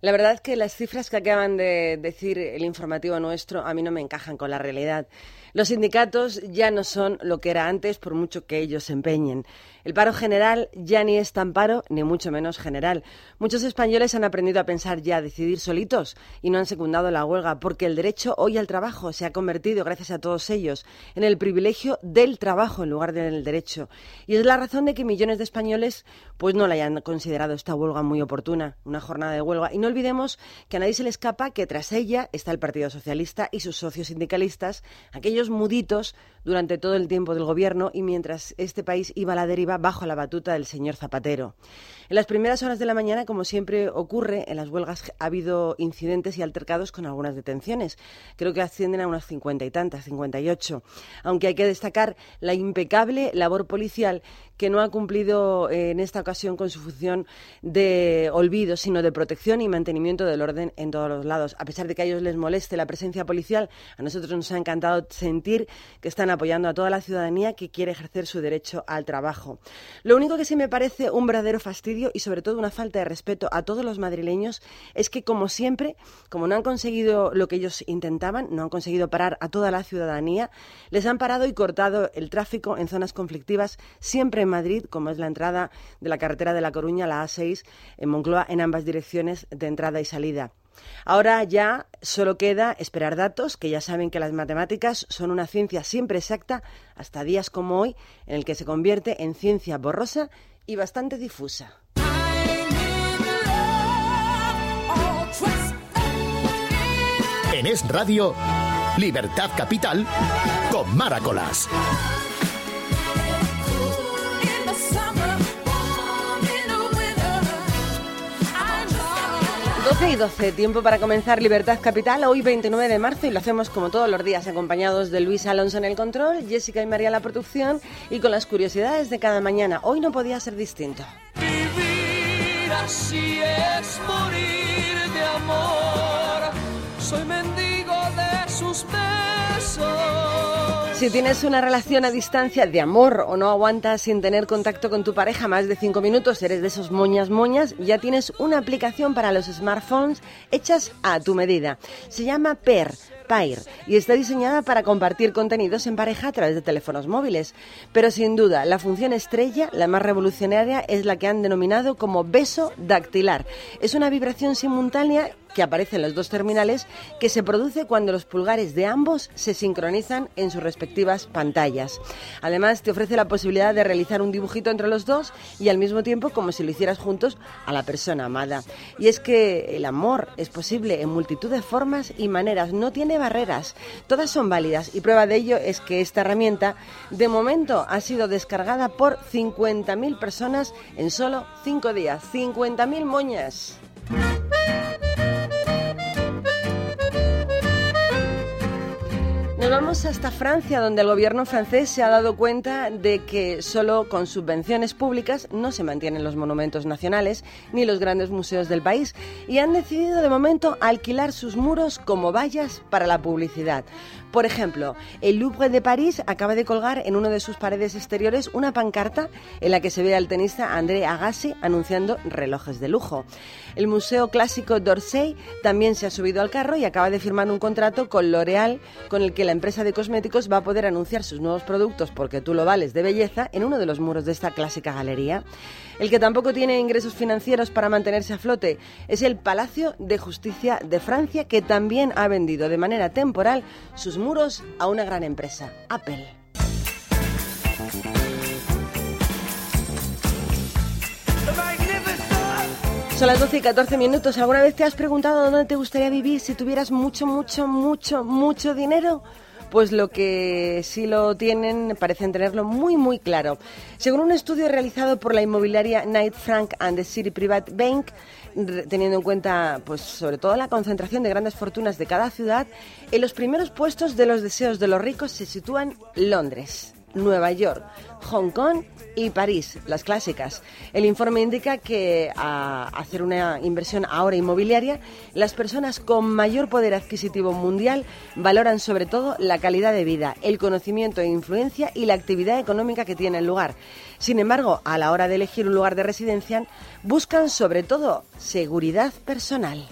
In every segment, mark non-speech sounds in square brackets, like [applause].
La verdad es que las cifras que acaban de decir el informativo nuestro a mí no me encajan con la realidad. Los sindicatos ya no son lo que era antes por mucho que ellos se empeñen. El paro general ya ni es tan paro ni mucho menos general. Muchos españoles han aprendido a pensar ya, a decidir solitos y no han secundado la huelga porque el derecho hoy al trabajo se ha convertido, gracias a todos ellos, en el privilegio del trabajo en lugar del derecho. Y es la razón de que millones de españoles pues no la hayan considerado esta huelga muy oportuna, una jornada de huelga. Y no olvidemos que a nadie se le escapa que tras ella está el Partido Socialista y sus socios sindicalistas, aquellos muditos durante todo el tiempo del gobierno y mientras este país iba a la deriva bajo la batuta del señor Zapatero. En las primeras horas de la mañana, como siempre ocurre, en las huelgas ha habido incidentes y altercados con algunas detenciones. Creo que ascienden a unas cincuenta y tantas, cincuenta y ocho. Aunque hay que destacar la impecable labor policial que no ha cumplido eh, en esta ocasión con su función de olvido, sino de protección y mantenimiento del orden en todos los lados. A pesar de que a ellos les moleste la presencia policial, a nosotros nos ha encantado sentir que están apoyando a toda la ciudadanía que quiere ejercer su derecho al trabajo. Lo único que sí me parece un verdadero fastidio y sobre todo una falta de respeto a todos los madrileños es que, como siempre, como no han conseguido lo que ellos intentaban, no han conseguido parar a toda la ciudadanía, les han parado y cortado el tráfico en zonas conflictivas siempre Madrid, como es la entrada de la carretera de La Coruña, la A6, en Moncloa, en ambas direcciones de entrada y salida. Ahora ya solo queda esperar datos, que ya saben que las matemáticas son una ciencia siempre exacta, hasta días como hoy, en el que se convierte en ciencia borrosa y bastante difusa. En Es Radio, Libertad Capital, con Maracolas. 12 y 12, tiempo para comenzar Libertad Capital, hoy 29 de marzo y lo hacemos como todos los días, acompañados de Luis Alonso en el control, Jessica y María en la producción y con las curiosidades de cada mañana. Hoy no podía ser distinto. Vivir así es morir de amor, soy mendigo de sus besos. Si tienes una relación a distancia de amor o no aguantas sin tener contacto con tu pareja más de cinco minutos, eres de esos moñas moñas, ya tienes una aplicación para los smartphones hechas a tu medida. Se llama PER. Y está diseñada para compartir contenidos en pareja a través de teléfonos móviles. Pero sin duda, la función estrella, la más revolucionaria, es la que han denominado como beso dactilar. Es una vibración simultánea que aparece en los dos terminales que se produce cuando los pulgares de ambos se sincronizan en sus respectivas pantallas. Además, te ofrece la posibilidad de realizar un dibujito entre los dos y al mismo tiempo como si lo hicieras juntos a la persona amada. Y es que el amor es posible en multitud de formas y maneras, no tiene barreras, todas son válidas y prueba de ello es que esta herramienta de momento ha sido descargada por 50.000 personas en solo 5 días. 50.000 moñas. Nos vamos hasta Francia, donde el gobierno francés se ha dado cuenta de que solo con subvenciones públicas no se mantienen los monumentos nacionales ni los grandes museos del país y han decidido de momento alquilar sus muros como vallas para la publicidad. Por ejemplo, el Louvre de París acaba de colgar en una de sus paredes exteriores una pancarta en la que se ve al tenista André Agassi anunciando relojes de lujo. El Museo Clásico d'Orsay también se ha subido al carro y acaba de firmar un contrato con L'Oréal con el que la empresa de cosméticos va a poder anunciar sus nuevos productos porque tú lo vales de belleza en uno de los muros de esta clásica galería. El que tampoco tiene ingresos financieros para mantenerse a flote es el Palacio de Justicia de Francia que también ha vendido de manera temporal sus muros a una gran empresa, Apple. Son las 12 y 14 minutos. ¿Alguna vez te has preguntado dónde te gustaría vivir si tuvieras mucho, mucho, mucho, mucho dinero? Pues lo que sí lo tienen parecen tenerlo muy, muy claro. Según un estudio realizado por la inmobiliaria Knight Frank and the City Private Bank, teniendo en cuenta, pues, sobre todo la concentración de grandes fortunas de cada ciudad, en los primeros puestos de los deseos de los ricos se sitúan Londres. Nueva York, Hong Kong y París, las clásicas. El informe indica que a hacer una inversión ahora inmobiliaria, las personas con mayor poder adquisitivo mundial valoran sobre todo la calidad de vida, el conocimiento e influencia y la actividad económica que tiene el lugar. Sin embargo, a la hora de elegir un lugar de residencia, buscan sobre todo seguridad personal.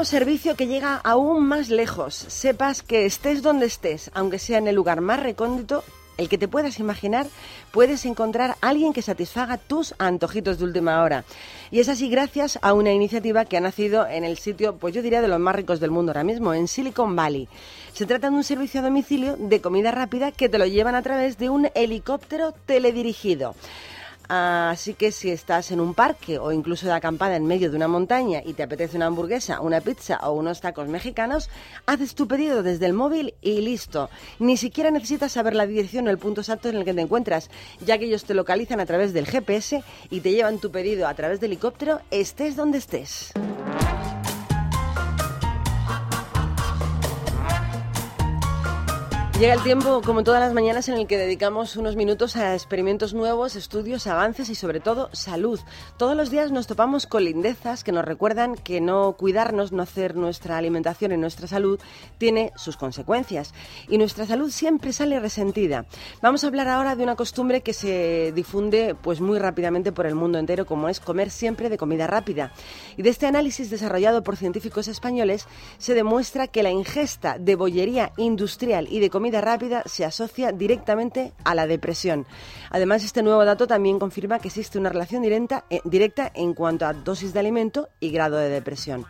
Nuevo servicio que llega aún más lejos. Sepas que estés donde estés, aunque sea en el lugar más recóndito, el que te puedas imaginar, puedes encontrar a alguien que satisfaga tus antojitos de última hora. Y es así gracias a una iniciativa que ha nacido en el sitio, pues yo diría, de los más ricos del mundo ahora mismo, en Silicon Valley. Se trata de un servicio a domicilio de comida rápida que te lo llevan a través de un helicóptero teledirigido. Así que si estás en un parque o incluso de acampada en medio de una montaña y te apetece una hamburguesa, una pizza o unos tacos mexicanos, haces tu pedido desde el móvil y listo. Ni siquiera necesitas saber la dirección o el punto exacto en el que te encuentras, ya que ellos te localizan a través del GPS y te llevan tu pedido a través del helicóptero, estés donde estés. Llega el tiempo, como todas las mañanas, en el que dedicamos unos minutos a experimentos nuevos, estudios, avances y sobre todo salud. Todos los días nos topamos con lindezas que nos recuerdan que no cuidarnos, no hacer nuestra alimentación y nuestra salud tiene sus consecuencias. Y nuestra salud siempre sale resentida. Vamos a hablar ahora de una costumbre que se difunde pues muy rápidamente por el mundo entero, como es comer siempre de comida rápida. Y de este análisis desarrollado por científicos españoles se demuestra que la ingesta de bollería industrial y de comida rápida se asocia directamente a la depresión. Además, este nuevo dato también confirma que existe una relación directa, eh, en cuanto a dosis de alimento y grado de depresión.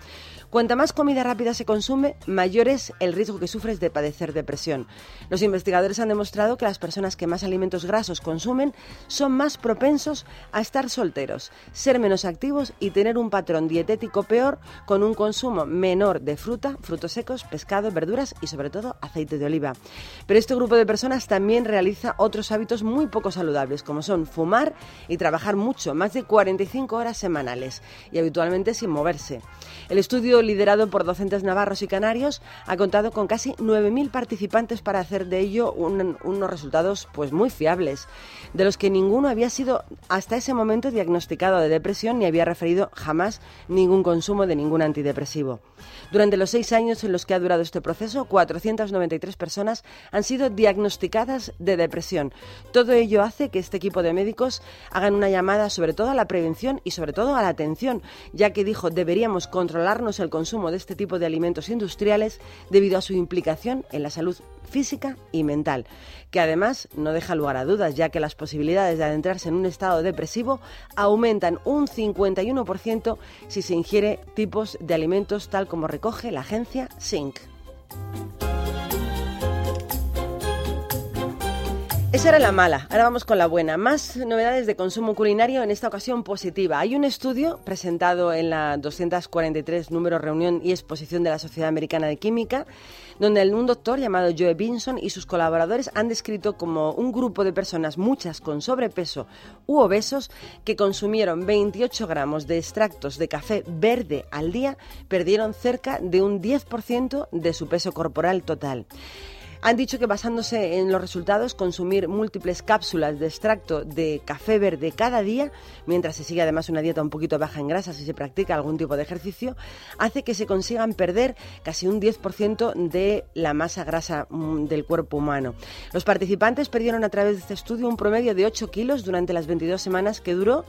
Cuanta más comida rápida se consume, mayor es el riesgo que sufres de padecer depresión. Los investigadores han demostrado que las personas que más alimentos grasos consumen son más propensos a estar solteros, ser menos activos y tener un patrón dietético peor con un consumo menor de fruta, frutos secos, pescado, verduras y sobre todo aceite de oliva. Pero este grupo de personas también realiza otros hábitos muy poco saludables, como son fumar y trabajar mucho, más de 45 horas semanales y habitualmente sin moverse. El estudio liderado por docentes navarros y canarios ha contado con casi 9.000 participantes para hacer de ello unos resultados pues muy fiables, de los que ninguno había sido hasta ese momento diagnosticado de depresión ni había referido jamás ningún consumo de ningún antidepresivo. Durante los seis años en los que ha durado este proceso, 493 personas han sido diagnosticadas de depresión. Todo ello hace que este equipo de médicos hagan una llamada sobre todo a la prevención y sobre todo a la atención, ya que dijo deberíamos controlarnos el consumo de este tipo de alimentos industriales debido a su implicación en la salud física y mental, que además no deja lugar a dudas, ya que las posibilidades de adentrarse en un estado depresivo aumentan un 51% si se ingiere tipos de alimentos tal como recoge la agencia SYNC. Esa era la mala, ahora vamos con la buena. Más novedades de consumo culinario, en esta ocasión positiva. Hay un estudio presentado en la 243 número reunión y exposición de la Sociedad Americana de Química, donde un doctor llamado Joe Binson y sus colaboradores han descrito como un grupo de personas, muchas con sobrepeso u obesos, que consumieron 28 gramos de extractos de café verde al día, perdieron cerca de un 10% de su peso corporal total. Han dicho que basándose en los resultados, consumir múltiples cápsulas de extracto de café verde cada día, mientras se sigue además una dieta un poquito baja en grasas y se practica algún tipo de ejercicio, hace que se consigan perder casi un 10% de la masa grasa mm, del cuerpo humano. Los participantes perdieron a través de este estudio un promedio de 8 kilos durante las 22 semanas que duró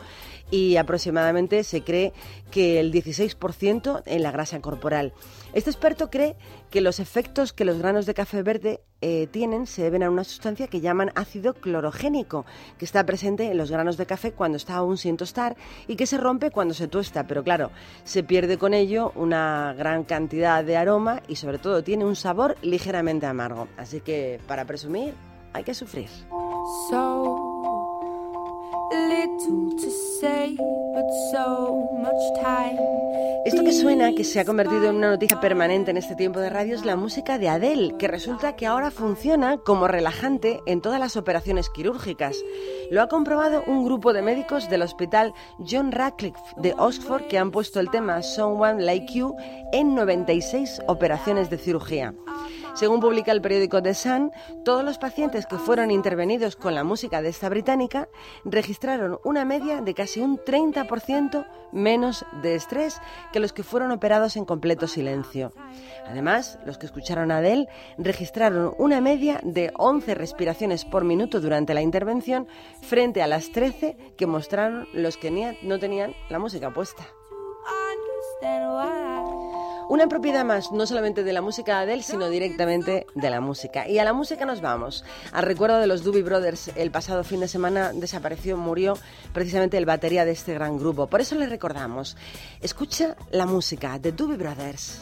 y aproximadamente se cree que el 16% en la grasa corporal. Este experto cree que los efectos que los granos de café verde eh, tienen se deben a una sustancia que llaman ácido clorogénico, que está presente en los granos de café cuando está aún sin tostar y que se rompe cuando se tuesta, pero claro, se pierde con ello una gran cantidad de aroma y sobre todo tiene un sabor ligeramente amargo. Así que para presumir hay que sufrir. Esto que suena, que se ha convertido en una noticia permanente en este tiempo de radio, es la música de Adele, que resulta que ahora funciona como relajante en todas las operaciones quirúrgicas. Lo ha comprobado un grupo de médicos del hospital John Radcliffe de Oxford que han puesto el tema Someone Like You en 96 operaciones de cirugía. Según publica el periódico The Sun, todos los pacientes que fueron intervenidos con la música de esta británica registraron una media de casi un 30% menos de estrés que los que fueron operados en completo silencio. Además, los que escucharon a Adele registraron una media de 11 respiraciones por minuto durante la intervención frente a las 13 que mostraron los que no tenían la música puesta. Una propiedad más, no solamente de la música de Adele, sino directamente de la música. Y a la música nos vamos. Al recuerdo de los Doobie Brothers, el pasado fin de semana desapareció, murió precisamente el batería de este gran grupo. Por eso le recordamos. Escucha la música de Doobie Brothers.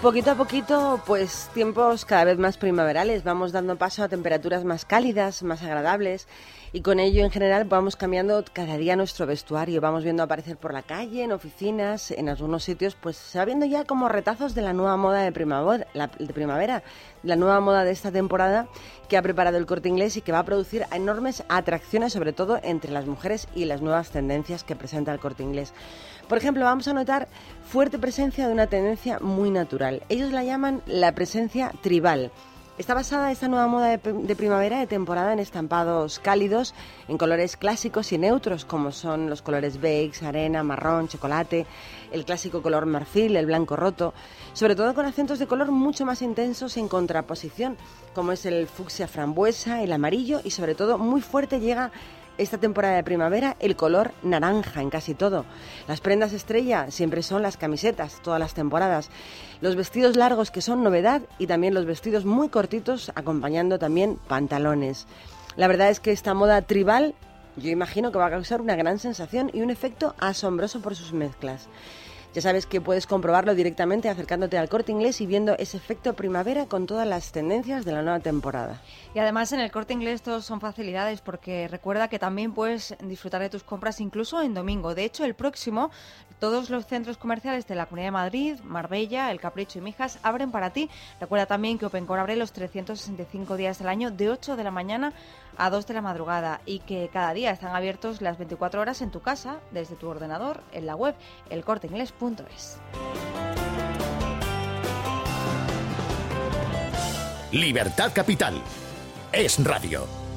Poquito a poquito, pues tiempos cada vez más primaverales. Vamos dando paso a temperaturas más cálidas, más agradables y con ello en general vamos cambiando cada día nuestro vestuario. Vamos viendo aparecer por la calle, en oficinas, en algunos sitios, pues se va viendo ya como retazos de la nueva moda de primavera, de primavera, la nueva moda de esta temporada que ha preparado el corte inglés y que va a producir enormes atracciones, sobre todo entre las mujeres y las nuevas tendencias que presenta el corte inglés. Por ejemplo, vamos a notar fuerte presencia de una tendencia muy natural. Ellos la llaman la presencia tribal. Está basada esta nueva moda de, primavera de temporada en estampados cálidos, en colores clásicos y neutros, como son los colores beige, arena, marrón, chocolate, el clásico color marfil, el blanco roto, sobre todo con acentos de color mucho más intensos en contraposición, como es el fucsia frambuesa, el amarillo y sobre todo muy fuerte llega esta temporada de primavera el color naranja en casi todo. Las prendas estrella siempre son las camisetas, todas las temporadas. Los vestidos largos que son novedad y también los vestidos muy cortitos acompañando también pantalones. La verdad es que esta moda tribal yo imagino que va a causar una gran sensación y un efecto asombroso por sus mezclas. Ya sabes que puedes comprobarlo directamente acercándote al corte inglés y viendo ese efecto primavera con todas las tendencias de la nueva temporada. Y además en el corte inglés todos son facilidades porque recuerda que también puedes disfrutar de tus compras incluso en domingo. De hecho, el próximo, todos los centros comerciales de la Comunidad de Madrid, Marbella, El Capricho y Mijas abren para ti. Recuerda también que OpenCore abre los 365 días del año de 8 de la mañana a 2 de la madrugada y que cada día están abiertos las 24 horas en tu casa, desde tu ordenador, en la web elcorteinglés.es. Libertad Capital. Es radio.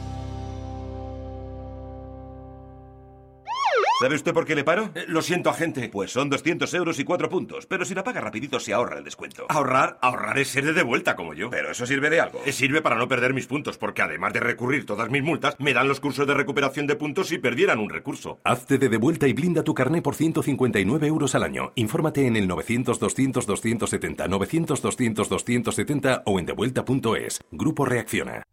¿Sabe usted por qué le paro? Eh, lo siento, agente. Pues son 200 euros y 4 puntos, pero si la paga rapidito se ahorra el descuento. Ahorrar, ahorrar es ser de vuelta como yo. Pero eso sirve de algo. Eh, Sirve para no perder mis puntos, porque además de recurrir todas mis multas, me dan los cursos de recuperación de puntos si perdieran un recurso. Hazte de devuelta y blinda tu carné por 159 euros al año. Infórmate en el 900-200-270, 900-200-270 o en devuelta.es. Grupo Reacciona.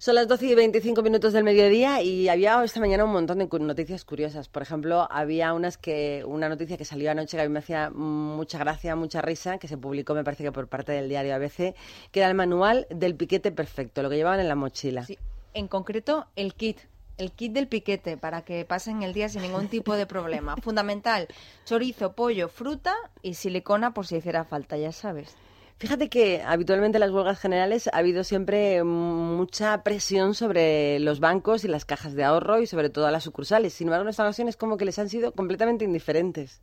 Son las 12 y 25 minutos del mediodía y había esta mañana un montón de noticias curiosas. Por ejemplo, había unas que una noticia que salió anoche que a mí me hacía mucha gracia, mucha risa, que se publicó, me parece que por parte del diario ABC, que era el manual del piquete perfecto, lo que llevaban en la mochila. Sí, en concreto el kit. El kit del piquete para que pasen el día sin ningún tipo de problema. Fundamental, chorizo, pollo, fruta y silicona por si hiciera falta, ya sabes. Fíjate que habitualmente en las huelgas generales ha habido siempre mucha presión sobre los bancos y las cajas de ahorro y sobre todo las sucursales. Sin embargo, en esta ocasión es como que les han sido completamente indiferentes.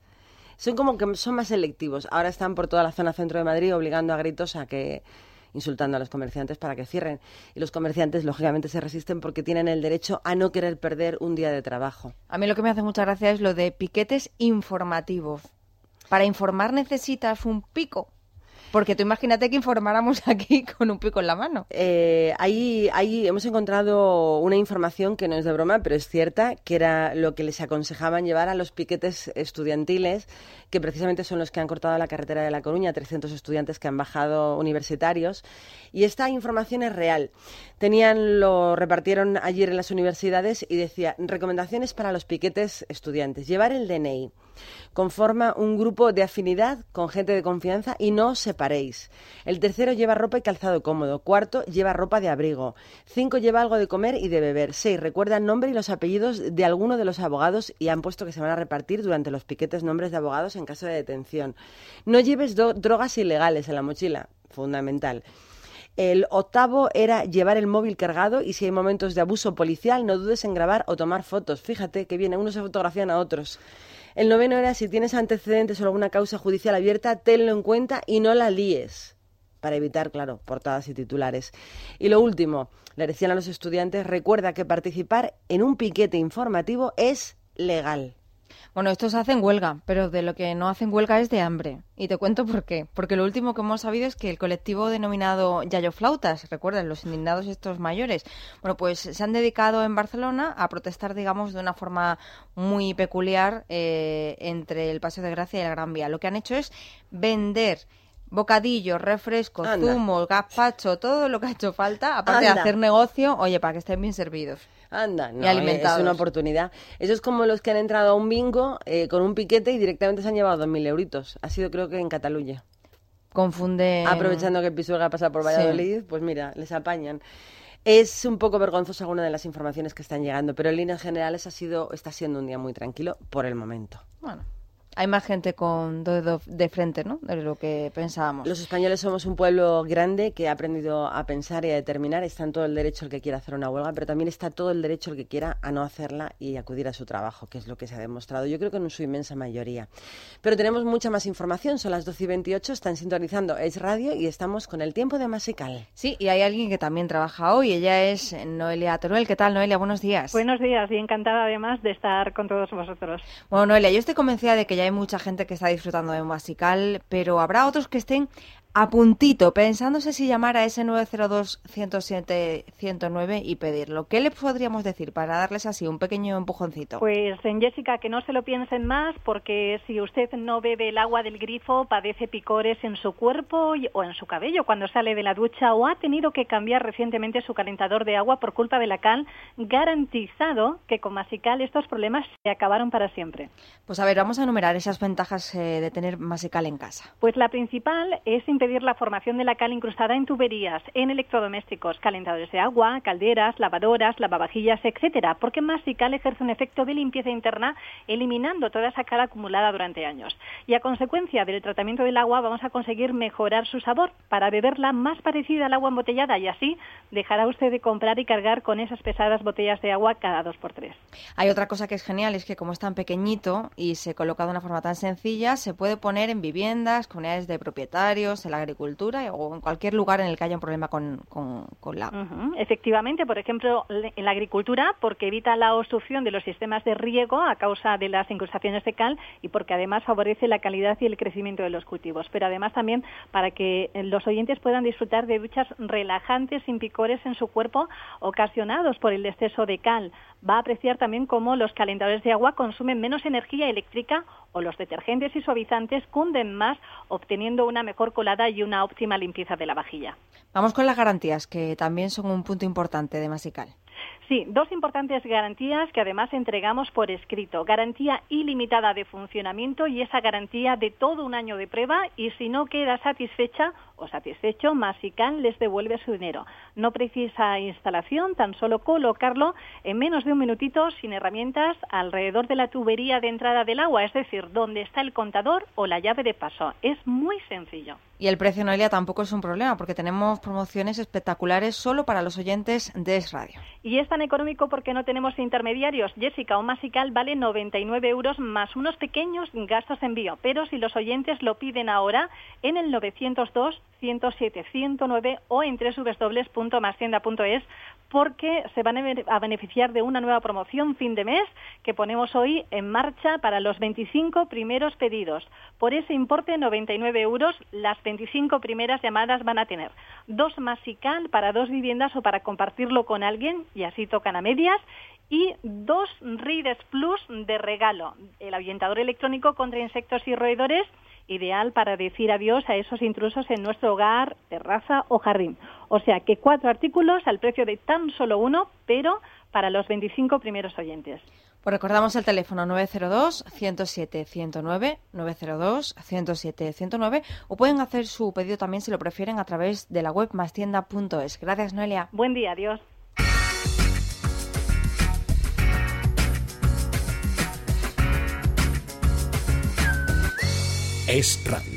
Son como que son más selectivos. Ahora están por toda la zona centro de Madrid obligando a gritos a que insultando a los comerciantes para que cierren. Y los comerciantes, lógicamente, se resisten porque tienen el derecho a no querer perder un día de trabajo. A mí lo que me hace mucha gracia es lo de piquetes informativos. Para informar necesitas un pico. Porque tú imagínate que informáramos [laughs] aquí con un pico en la mano. Eh, ahí, ahí hemos encontrado una información que no es de broma, pero es cierta, que era lo que les aconsejaban llevar a los piquetes estudiantiles, que precisamente son los que han cortado la carretera de La Coruña, 300 estudiantes que han bajado universitarios. Y esta información es real. Tenían, lo repartieron ayer en las universidades y decía, recomendaciones para los piquetes estudiantes. Llevar el DNI. Conforma un grupo de afinidad con gente de confianza y no os separéis. El tercero lleva ropa y calzado cómodo. Cuarto lleva ropa de abrigo. Cinco lleva algo de comer y de beber. Seis recuerda el nombre y los apellidos de alguno de los abogados y han puesto que se van a repartir durante los piquetes nombres de abogados en caso de detención. No lleves drogas ilegales en la mochila. Fundamental. El octavo era llevar el móvil cargado y si hay momentos de abuso policial no dudes en grabar o tomar fotos. Fíjate que viene, unos se fotografían a otros. El noveno era si tienes antecedentes o alguna causa judicial abierta, tenlo en cuenta y no la líes. Para evitar, claro, portadas y titulares. Y lo último, le decían a los estudiantes, recuerda que participar en un piquete informativo es legal. Bueno, estos hacen huelga, pero de lo que no hacen huelga es de hambre. Y te cuento por qué. Porque lo último que hemos sabido es que el colectivo denominado Yayo Flautas, recuerdan, los indignados estos mayores, bueno, pues se han dedicado en Barcelona a protestar, digamos, de una forma muy peculiar eh, entre el Paseo de Gracia y la Gran Vía. Lo que han hecho es vender bocadillos, refrescos, zumos, gazpacho, todo lo que ha hecho falta, aparte de hacer negocio, oye, para que estén bien servidos. Anda, no, Y alimentados. es una oportunidad. Eso es como los que han entrado a un bingo eh, con un piquete y directamente se han llevado 2.000 euritos. Ha sido creo que en Cataluña. Confunde... Aprovechando que Pisuerga pasa por Sí. Valladolid, pues mira, les apañan. Es un poco vergonzoso alguna de las informaciones que están llegando, pero en líneas generales ha sido, está siendo un día muy tranquilo por el momento. Bueno, hay más gente con dedo de frente, ¿no? De lo que pensábamos. Los españoles somos un pueblo grande que ha aprendido a pensar y a determinar. Está en todo el derecho el que quiera hacer una huelga, pero también está todo el derecho el que quiera a no hacerla y acudir a su trabajo, que es lo que se ha demostrado. Yo creo que en su inmensa mayoría. Pero tenemos mucha más información. Son las 12 y 28, están sintonizando Es Radio y estamos con el tiempo de Masical. Sí, y hay alguien que también trabaja hoy. Ella es Noelia Teruel. ¿Qué tal, Noelia? Buenos días. Buenos días y encantada además de estar con todos vosotros. Bueno, Noelia, yo estoy convencida de que ya hay mucha gente que está disfrutando de un Masical, pero habrá otros que estén a puntito, pensándose si llamar a ese 902-107-109 y pedirlo. ¿Qué le podríamos decir para darles así un pequeño empujoncito? Pues en Jessica, que no se lo piensen más, porque si usted no bebe el agua del grifo, padece picores en su cuerpo o en su cabello cuando sale de la ducha o ha tenido que cambiar recientemente su calentador de agua por culpa de la cal, garantizado que con Masical estos problemas se acabaron para siempre. Pues a ver, vamos a enumerar esas ventajas eh, de tener Masical en casa. Pues la principal es impedir la formación de la cal incrustada en tuberías, en electrodomésticos, calentadores de agua, calderas, lavadoras, lavavajillas, etcétera, porque Masical ejerce un efecto de limpieza interna eliminando toda esa cal acumulada durante años. Y a consecuencia del tratamiento del agua vamos a conseguir mejorar su sabor para beberla más parecida al agua embotellada y así dejará usted de comprar y cargar con esas pesadas botellas de agua cada dos por tres. Hay otra cosa que es genial, es que como es tan pequeñito y se coloca de una forma tan sencilla, se puede poner en viviendas, comunidades de propietarios, en la agricultura o en cualquier lugar en el que haya un problema con, con, la agua. Efectivamente, por ejemplo, en la agricultura, porque evita la obstrucción de los sistemas de riego a causa de las incrustaciones de cal y porque además favorece la calidad y el crecimiento de los cultivos. Pero además también para que los oyentes puedan disfrutar de duchas relajantes sin picores en su cuerpo ocasionados por el exceso de cal. Va a apreciar también cómo los calentadores de agua consumen menos energía eléctrica o los detergentes y suavizantes cunden más, obteniendo una mejor colada y una óptima limpieza de la vajilla. Vamos con las garantías, que también son un punto importante de Masical. Sí, dos importantes garantías que además entregamos por escrito. Garantía ilimitada de funcionamiento y esa garantía de todo un año de prueba y si no queda satisfecha o satisfecho, Masican les devuelve su dinero. No precisa instalación, tan solo colocarlo en menos de un minutito sin herramientas alrededor de la tubería de entrada del agua, es decir, donde está el contador o la llave de paso. Es muy sencillo. Y el precio, Noelia, tampoco es un problema porque tenemos promociones espectaculares solo para los oyentes de Es Radio. Y es económico porque no tenemos intermediarios. Jessica o Masical vale 99 euros más unos pequeños gastos de envío. Pero si los oyentes lo piden ahora, en el 902 107 109 o en www.mascienda.es porque se van a beneficiar de una nueva promoción fin de mes que ponemos hoy en marcha para los 25 primeros pedidos. Por ese importe, 99 euros, las 25 primeras llamadas van a tener dos Masical para dos viviendas o para compartirlo con alguien y así tocan a medias y dos Rides Plus de regalo, el ahuyentador electrónico contra insectos y roedores ideal para decir adiós a esos intrusos en nuestro hogar, terraza o jardín. O sea que cuatro artículos al precio de tan solo uno, pero para los 25 primeros oyentes. Pues recordamos el teléfono 902-107-109, 902-107-109, o pueden hacer su pedido también si lo prefieren a través de la web mastienda.es. Gracias, Noelia. Buen día, adiós. Es Radio.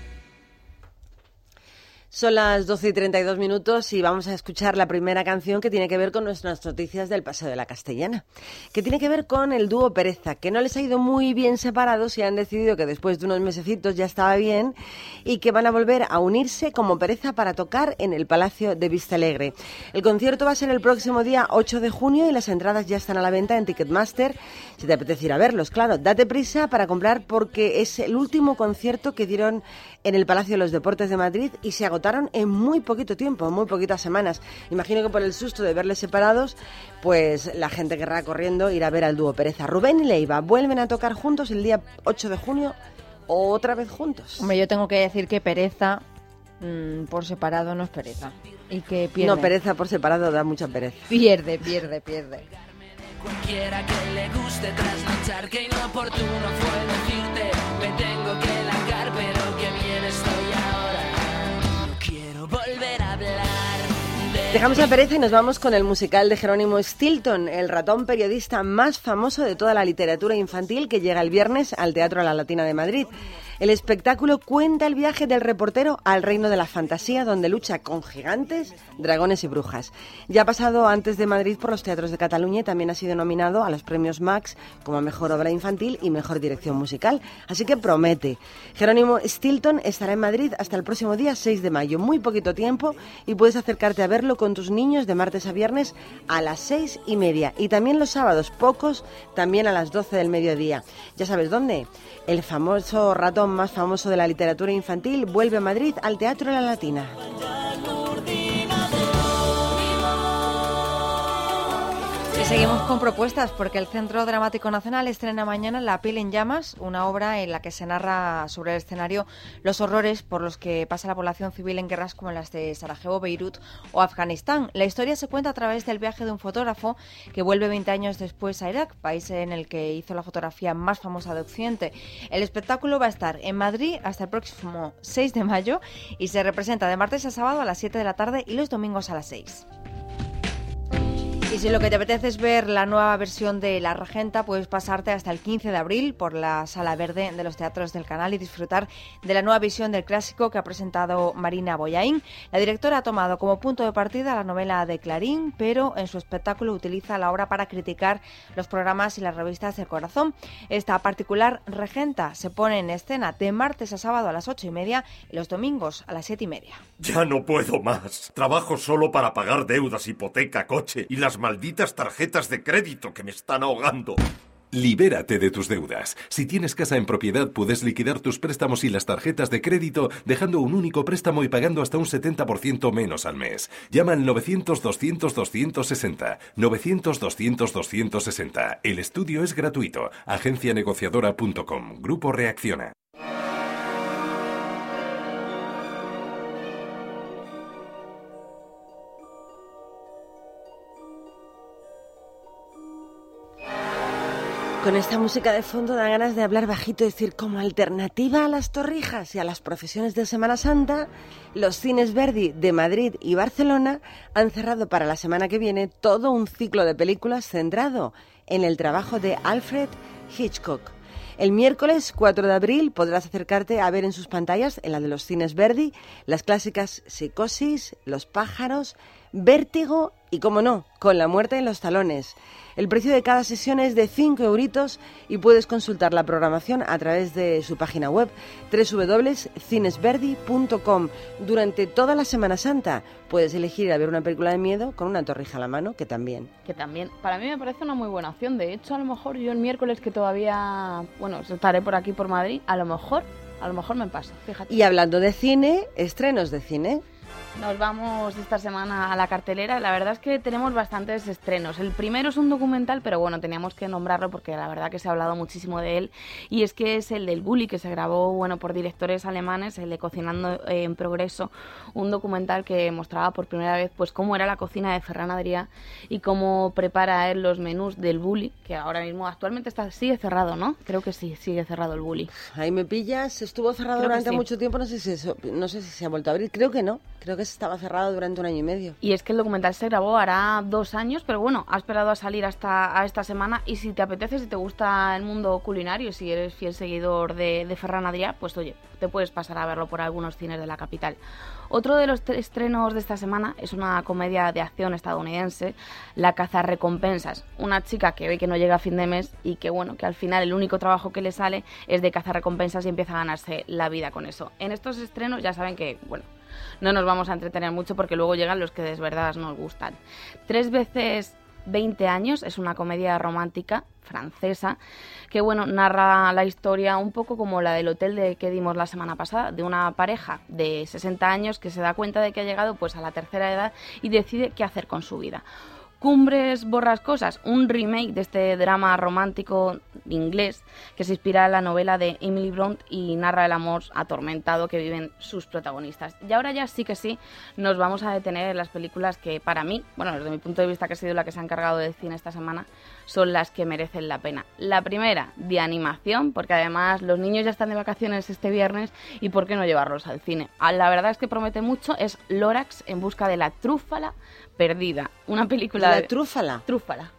Son las 12 y 32 minutos y vamos a escuchar la primera canción que tiene que ver con nuestras noticias del Paseo de la Castellana, que tiene que ver con el dúo Pereza, que no les ha ido muy bien separados y han decidido que después de unos mesecitos ya estaba bien y que van a volver a unirse como Pereza para tocar en el Palacio de Vista Alegre. El concierto va a ser el próximo día 8 de junio y las entradas ya están a la venta en Ticketmaster. Si te apetece ir a verlos, claro, date prisa para comprar porque es el último concierto que dieron en el Palacio de los Deportes de Madrid y se agotaron en muy poquito tiempo, en muy poquitas semanas. Imagino que por el susto de verles separados, pues la gente querrá corriendo ir a ver al dúo Pereza. Rubén y Leiva vuelven a tocar juntos el día 8 de junio, otra vez juntos. Hombre, yo tengo que decir que Pereza mm, por separado no es pereza. Y que pierde. No, pereza por separado da mucha pereza. Pierde, pierde, pierde. Cualquiera que le guste trasnochar, que inoportuno fue decirte, me tengo que Dejamos la pereza y nos vamos con el musical de Jerónimo Stilton, el ratón periodista más famoso de toda la literatura infantil que llega el viernes al Teatro La Latina de Madrid. El espectáculo cuenta el viaje del reportero al reino de la fantasía, donde lucha con gigantes, dragones y brujas. Ya ha pasado antes de Madrid por los teatros de Cataluña y también ha sido nominado a los premios Max como mejor obra infantil y mejor dirección musical. Así que promete. Jerónimo Stilton estará en Madrid hasta el próximo día 6 de mayo, muy poquito tiempo, y puedes acercarte a verlo con tus niños de martes a viernes a las seis y media. Y también los sábados, pocos, también a las 12 del mediodía. ¿Ya sabes dónde? El famoso ratón más famoso de la literatura infantil vuelve a Madrid al Teatro La Latina. Seguimos con propuestas porque el Centro Dramático Nacional estrena mañana La piel en llamas, una obra en la que se narra sobre el escenario los horrores por los que pasa la población civil en guerras como las de Sarajevo, Beirut o Afganistán. La historia se cuenta a través del viaje de un fotógrafo que vuelve 20 años después a Irak, país en el que hizo la fotografía más famosa de Occidente. El espectáculo va a estar en Madrid hasta el próximo 6 de mayo y se representa de martes a sábado a las 7 de la tarde y los domingos a las 6. Y si lo que te apetece es ver la nueva versión de La Regenta, puedes pasarte hasta el 15 de abril por la Sala Verde de los Teatros del Canal y disfrutar de la nueva visión del clásico que ha presentado Marina Boyain. La directora ha tomado como punto de partida la novela de Clarín, pero en su espectáculo utiliza la obra para criticar los programas y las revistas del corazón. Esta particular Regenta se pone en escena de martes a sábado a las ocho y media y los domingos a las siete y media. Ya no puedo más. Trabajo solo para pagar deudas, hipoteca, coche y las malditas tarjetas de crédito que me están ahogando. Libérate de tus deudas. Si tienes casa en propiedad, puedes liquidar tus préstamos y las tarjetas de crédito dejando un único préstamo y pagando hasta un 70% menos al mes. Llama al 900-200-260. 900-200-260. El estudio es gratuito. Agencianegociadora.com. Grupo Reacciona. Con esta música de fondo da ganas de hablar bajito y decir, como alternativa a las torrijas y a las profesiones de Semana Santa, los cines Verdi de Madrid y Barcelona han cerrado para la semana que viene todo un ciclo de películas centrado en el trabajo de Alfred Hitchcock. El miércoles 4 de abril podrás acercarte a ver en sus pantallas, en la de los cines Verdi, las clásicas Psicosis, Los pájaros, Vértigo y, como no, con la muerte en los talones. El precio de cada sesión es de 5 euritos y puedes consultar la programación a través de su página web www.cinesverdi.com. Durante toda la Semana Santa puedes elegir ir a ver una película de miedo con una torrija a la mano, que también. Que también, para mí me parece una muy buena opción. De hecho, a lo mejor yo el miércoles que todavía, bueno, estaré por aquí por Madrid, a lo mejor, a lo mejor me pasa, fíjate. Y hablando de cine, estrenos de cine. Nos vamos esta semana a la cartelera. La verdad es que tenemos bastantes estrenos. El primero es un documental, pero bueno, teníamos que nombrarlo porque la verdad que se ha hablado muchísimo de él. Y es que es el del Bully, que se grabó bueno, por directores alemanes, el de Cocinando en Progreso, un documental que mostraba por primera vez pues cómo era la cocina de Ferran Adrià y cómo prepara él los menús del Bully, que ahora mismo actualmente está sigue cerrado, ¿no? Creo que sí, sigue cerrado el Bully. Ahí me pillas, estuvo cerrado Creo durante sí. mucho tiempo, no sé, si eso- no sé si se ha vuelto a abrir, creo que no, creo que estaba cerrado durante un año y medio. Y es que el documental se grabó hará dos años, pero bueno, ha esperado a salir hasta a esta semana. Y si te apetece, si te gusta el mundo culinario, si eres fiel seguidor de, Ferran Adrià, pues oye, te puedes pasar a verlo por algunos cines de la capital. Otro de los tre- estrenos de esta semana es una comedia de acción estadounidense, La caza recompensas. Una chica que ve que no llega a fin de mes y que bueno, que al final el único trabajo que le sale es de cazar recompensas y empieza a ganarse la vida con eso. En estos estrenos ya saben que, bueno, no nos vamos a entretener mucho porque luego llegan los que de verdad nos gustan. Tres veces 20 años es una comedia romántica francesa que bueno narra la historia un poco como la del hotel de que dimos la semana pasada de una pareja de 60 años que se da cuenta de que ha llegado pues a la tercera edad y decide qué hacer con su vida. Cumbres borrascosas, un remake de este drama romántico inglés que se inspira en la novela de Emily Bront y narra el amor atormentado que viven sus protagonistas. Y ahora ya sí que sí nos vamos a detener en las películas que para mí, bueno, desde mi punto de vista que ha sido la que se ha encargado del cine esta semana, son las que merecen la pena. La primera, de animación, porque además los niños ya están de vacaciones este viernes y por qué no llevarlos al cine. Ah, La verdad es que promete mucho, es Lorax en busca de la trúfala perdida. Una película ¿La de... trúfala? Trúfala.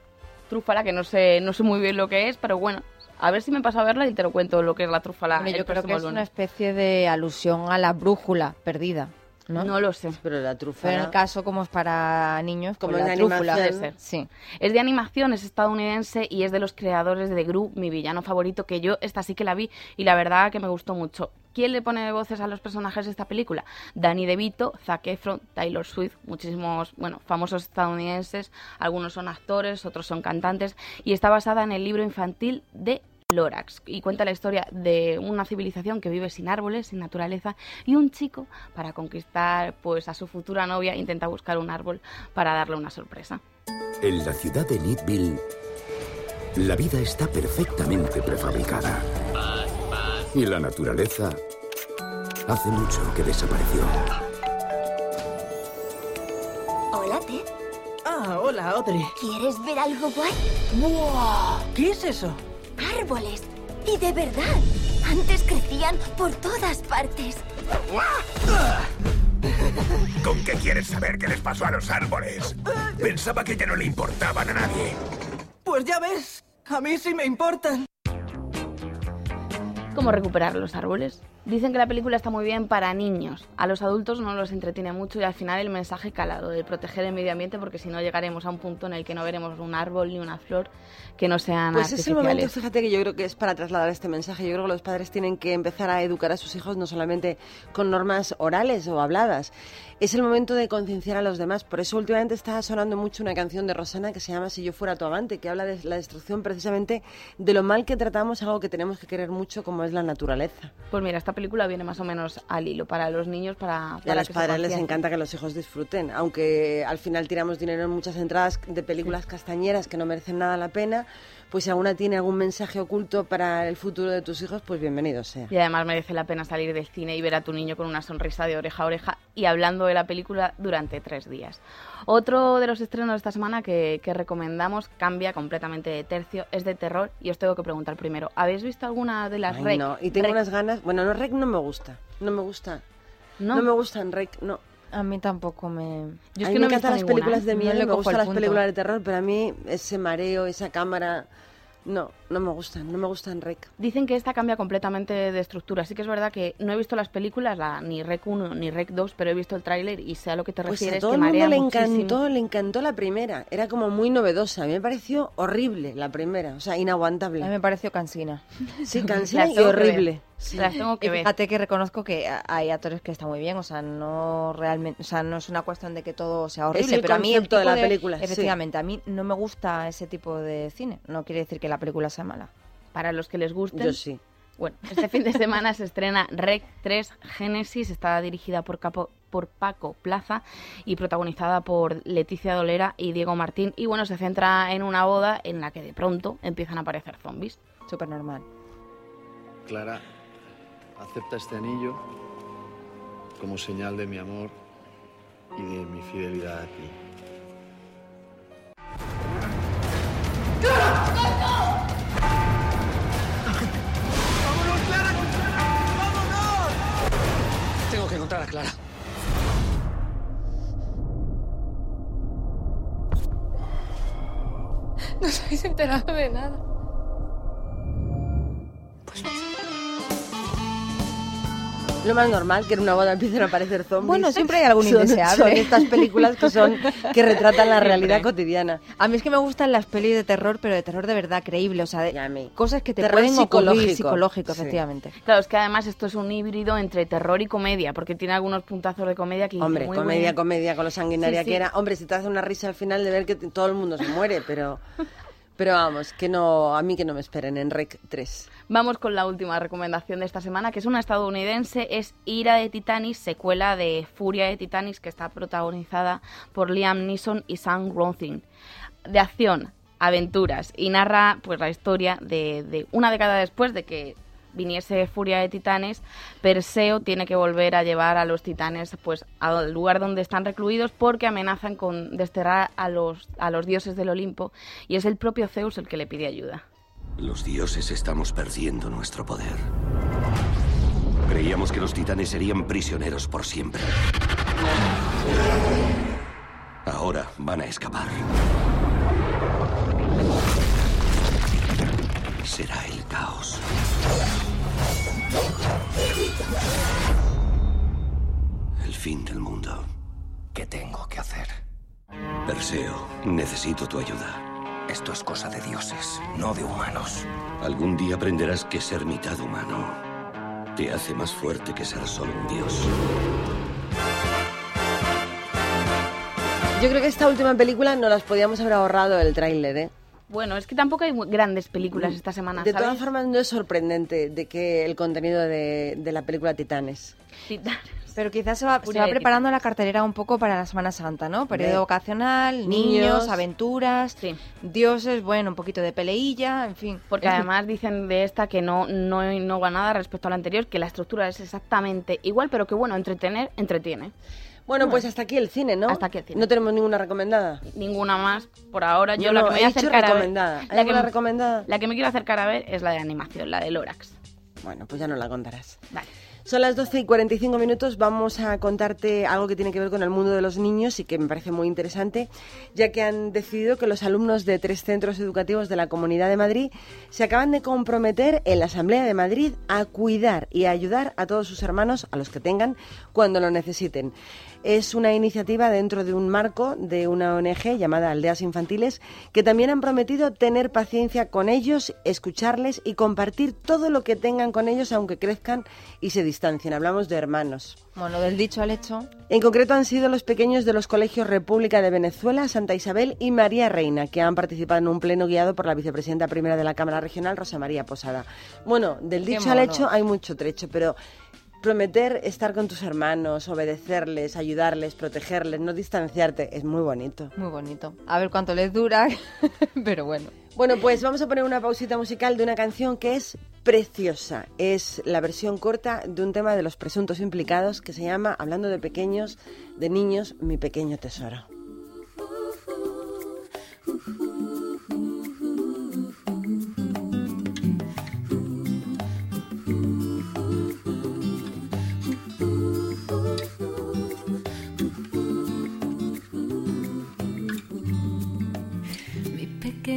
Trúfala, que no sé, no sé muy bien lo que es, pero bueno, a ver si me paso a verla y te lo cuento lo que es la trúfala. Yo creo que es una especie de alusión a la brújula perdida. ¿No? No lo sé. Pero la en el caso, como es para niños, Como pues es la de trúfula. animación. Puede ser. Sí. Es de animación, es estadounidense y es de los creadores de The Gru, mi villano favorito, que yo esta sí que la vi y la verdad que me gustó mucho. ¿Quién le pone voces a los personajes de esta película? Danny DeVito, Zac Efron, Taylor Swift, muchísimos, bueno, famosos estadounidenses, algunos son actores, otros son cantantes y está basada en el libro infantil de Lorax y cuenta la historia de una civilización que vive sin árboles, sin naturaleza y un chico para conquistar pues a su futura novia intenta buscar un árbol para darle una sorpresa. En la ciudad de Needville, la vida está perfectamente prefabricada. Y la naturaleza hace mucho que desapareció. Hola, Ted. Ah, hola, Audrey. ¿Quieres ver algo guay? ¡Wow! ¿Qué es eso? Árboles. Y de verdad. Antes crecían por todas partes. [laughs] ¿Con qué quieres saber qué les pasó a los árboles? Pensaba que ya no le importaban a nadie. Pues ya ves, a mí sí me importan. ¿Cómo recuperar los árboles? Dicen que la película está muy bien para niños. A los adultos no los entretiene mucho y al final el mensaje calado de proteger el medio ambiente porque si no llegaremos a un punto en el que no veremos un árbol ni una flor que no sean Pues es el momento, fíjate que yo creo que es para trasladar este mensaje. Yo creo que los padres tienen que empezar a educar a sus hijos no solamente con normas orales o habladas. Es el momento de concienciar a los demás. Por eso últimamente está sonando mucho una canción de Rosana que se llama Si yo fuera tu amante, que habla de la destrucción precisamente de lo mal que tratamos algo que tenemos que querer mucho como es la naturaleza. Pues mira, esta película viene más o menos al hilo para los niños, para, Y a para los padres les encanta que los hijos disfruten, aunque al final tiramos dinero en muchas entradas de películas castañeras que no merecen nada la pena, pues si alguna tiene algún mensaje oculto para el futuro de tus hijos, pues bienvenido sea. Y además merece la pena salir del cine y ver a tu niño con una sonrisa de oreja a oreja y hablando de la película durante tres días. Otro de los estrenos de esta semana que, que recomendamos cambia completamente de tercio, es de terror y os tengo que preguntar primero, ¿habéis visto alguna de las Ay, rec? no, y tengo rec- unas ganas, bueno, no, Rec no me gusta, no me gusta. ¿No? No, me gustan Rec, no. A mí tampoco me... Yo es a mí que me no visto encantan las ninguna, películas de no miedo, le me gustan las punto. películas de terror, pero a mí ese mareo, esa cámara, no, no me gustan, no me gustan Rec. Dicen que esta cambia completamente de estructura. Sí que es verdad que no he visto las películas, la, ni Rec 1 ni Rec 2, pero he visto el tráiler y sé a lo que te Pues refieres, a todo que el mundo marea le muchísimo. encantó, le encantó la primera. Era como muy novedosa. A mí me pareció horrible la primera, o sea, A mí inaguantable. me pareció cansina. Sí, [laughs] cansina y tengo ver. horrible. Las tengo que Y ver. fíjate que reconozco que hay actores que están muy bien, o sea, no realmente, o sea, no es una cuestión de que todo sea horrible, pero a mí el concepto de tipo la película, sí. efectivamente, a mí no me gusta ese tipo de cine. No quiere decir que la película sea mala. Para los que les gusten, Yo sí. Bueno, este fin de semana se estrena Rec 3 Génesis, está dirigida por, Capo- por Paco Plaza y protagonizada por Leticia Dolera y Diego Martín. Y bueno, se centra en una boda en la que de pronto empiezan a aparecer zombies. Súper normal. Clara, acepta este anillo como señal de mi amor y de mi fidelidad a ti. Tengo que encontrar a Clara. No os habéis enterado de nada. Lo más normal que en una boda empiecen a aparecer zombies. Bueno, siempre hay algún [laughs] Son- indeseable. Son estas películas que son que retratan la realidad cotidiana. A mí es que me gustan las pelis de terror, pero de terror de verdad creíble, o sea, de cosas que te Terror pueden ocurrir psicológico. Sí. efectivamente. Claro, es que además esto es un híbrido entre terror y comedia, porque tiene algunos puntazos de comedia que Hombre, muy comedia, bien. comedia, con lo sanguinaria Sí, sí. que era. Hombre, si te hace una risa al final de ver que todo el mundo se muere, pero... Pero vamos, que no, a mí que no me esperen en Rec 3. Vamos con la última recomendación de esta semana, que es una estadounidense, es Ira de Titanis, secuela de Furia de Titanis, que está protagonizada por Liam Neeson y Sam Rothin. De acción, aventuras, y narra pues la historia de, de una década después de que viniese furia de titanes, Perseo tiene que volver a llevar a los titanes pues al lugar donde están recluidos porque amenazan con desterrar a los, a los dioses del Olimpo y es el propio Zeus el que le pide ayuda. Los dioses estamos perdiendo nuestro poder. Creíamos que los titanes serían prisioneros por siempre. Ahora van a escapar. Será el caos. El fin del mundo. ¿Qué tengo que hacer? Perseo, necesito tu ayuda. Esto es cosa de dioses, no de humanos. Algún día aprenderás que ser mitad humano te hace más fuerte que ser solo un dios. Yo creo que esta última película no las podíamos haber ahorrado el tráiler, ¿eh? Bueno, es que tampoco hay grandes películas esta semana, De ¿sabes? todas formas, no es sorprendente de que el contenido de, de la película Titanes. Pero quizás se va, se va de preparando la cartelera un poco para la Semana Santa, ¿no? Periodo vocacional, niños, Niños. aventuras, dioses, bueno, un poquito de peleilla, en fin. Porque además dicen de esta que no, no innova nada respecto a la anterior, que la estructura es exactamente igual, pero que bueno, entretener, entretiene. Bueno, pues hasta aquí el cine, ¿no? Hasta aquí el cine. No tenemos ninguna recomendada. Ninguna más por ahora. Yo No, la no, que me voy a acercar a ver, recomendada. ¿Hay la que, me- recomendada? la que me quiero acercar a ver es la de animación, la de Lorax. Bueno, pues ya no la contarás. Vale. Son las 12 y 45 minutos. Vamos a contarte algo que tiene que ver con el mundo de los niños y que me parece muy interesante, ya que han decidido que los alumnos de tres centros educativos de la Comunidad de Madrid se acaban de comprometer en la Asamblea de Madrid a cuidar y a ayudar a todos sus hermanos, a los que tengan, cuando lo necesiten. Es una iniciativa dentro de un marco de una ONG llamada Aldeas Infantiles que también han prometido tener paciencia con ellos, escucharles y compartir todo lo que tengan con ellos aunque crezcan y se distancien. Hablamos de hermanos. Bueno, del dicho al hecho. En concreto han sido los pequeños de los colegios República de Venezuela, Santa Isabel y María Reina, que han participado en un pleno guiado por la vicepresidenta primera de la Cámara Regional, Rosa María Posada. Bueno, del dicho al hecho hay mucho trecho, pero prometer estar con tus hermanos, obedecerles, ayudarles, protegerles, no distanciarte, es muy bonito. Muy bonito. A ver cuánto les dura, [laughs] pero bueno. Bueno, pues vamos a poner una pausita musical de una canción que es preciosa. Es la versión corta de un tema de los presuntos implicados que se llama, hablando de pequeños, de niños, mi pequeño tesoro.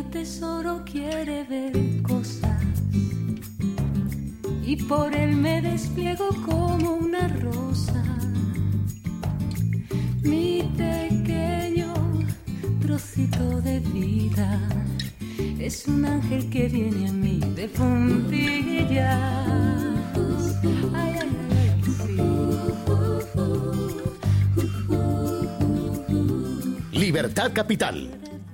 Pequeño tesoro quiere ver cosas y por él me despliego como una rosa. Mi pequeño trocito de vida es un ángel que viene a mí de puntillas. Ay, ay, ay, sí. Libertad Capital,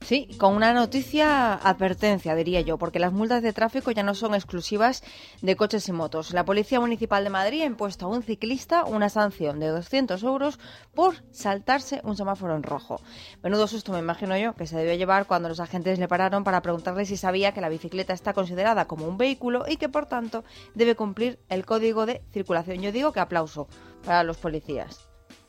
Sí, con una noticia advertencia, diría yo, porque las multas de tráfico ya no son exclusivas de coches y motos. La Policía Municipal de Madrid ha impuesto a un ciclista una sanción de 200 euros por saltarse un semáforo en rojo. Menudo susto, me imagino yo, que se debió llevar cuando los agentes le pararon para preguntarle si sabía que la bicicleta está considerada como un vehículo y que, por tanto, debe cumplir el código de circulación. Yo digo que aplauso para los policías.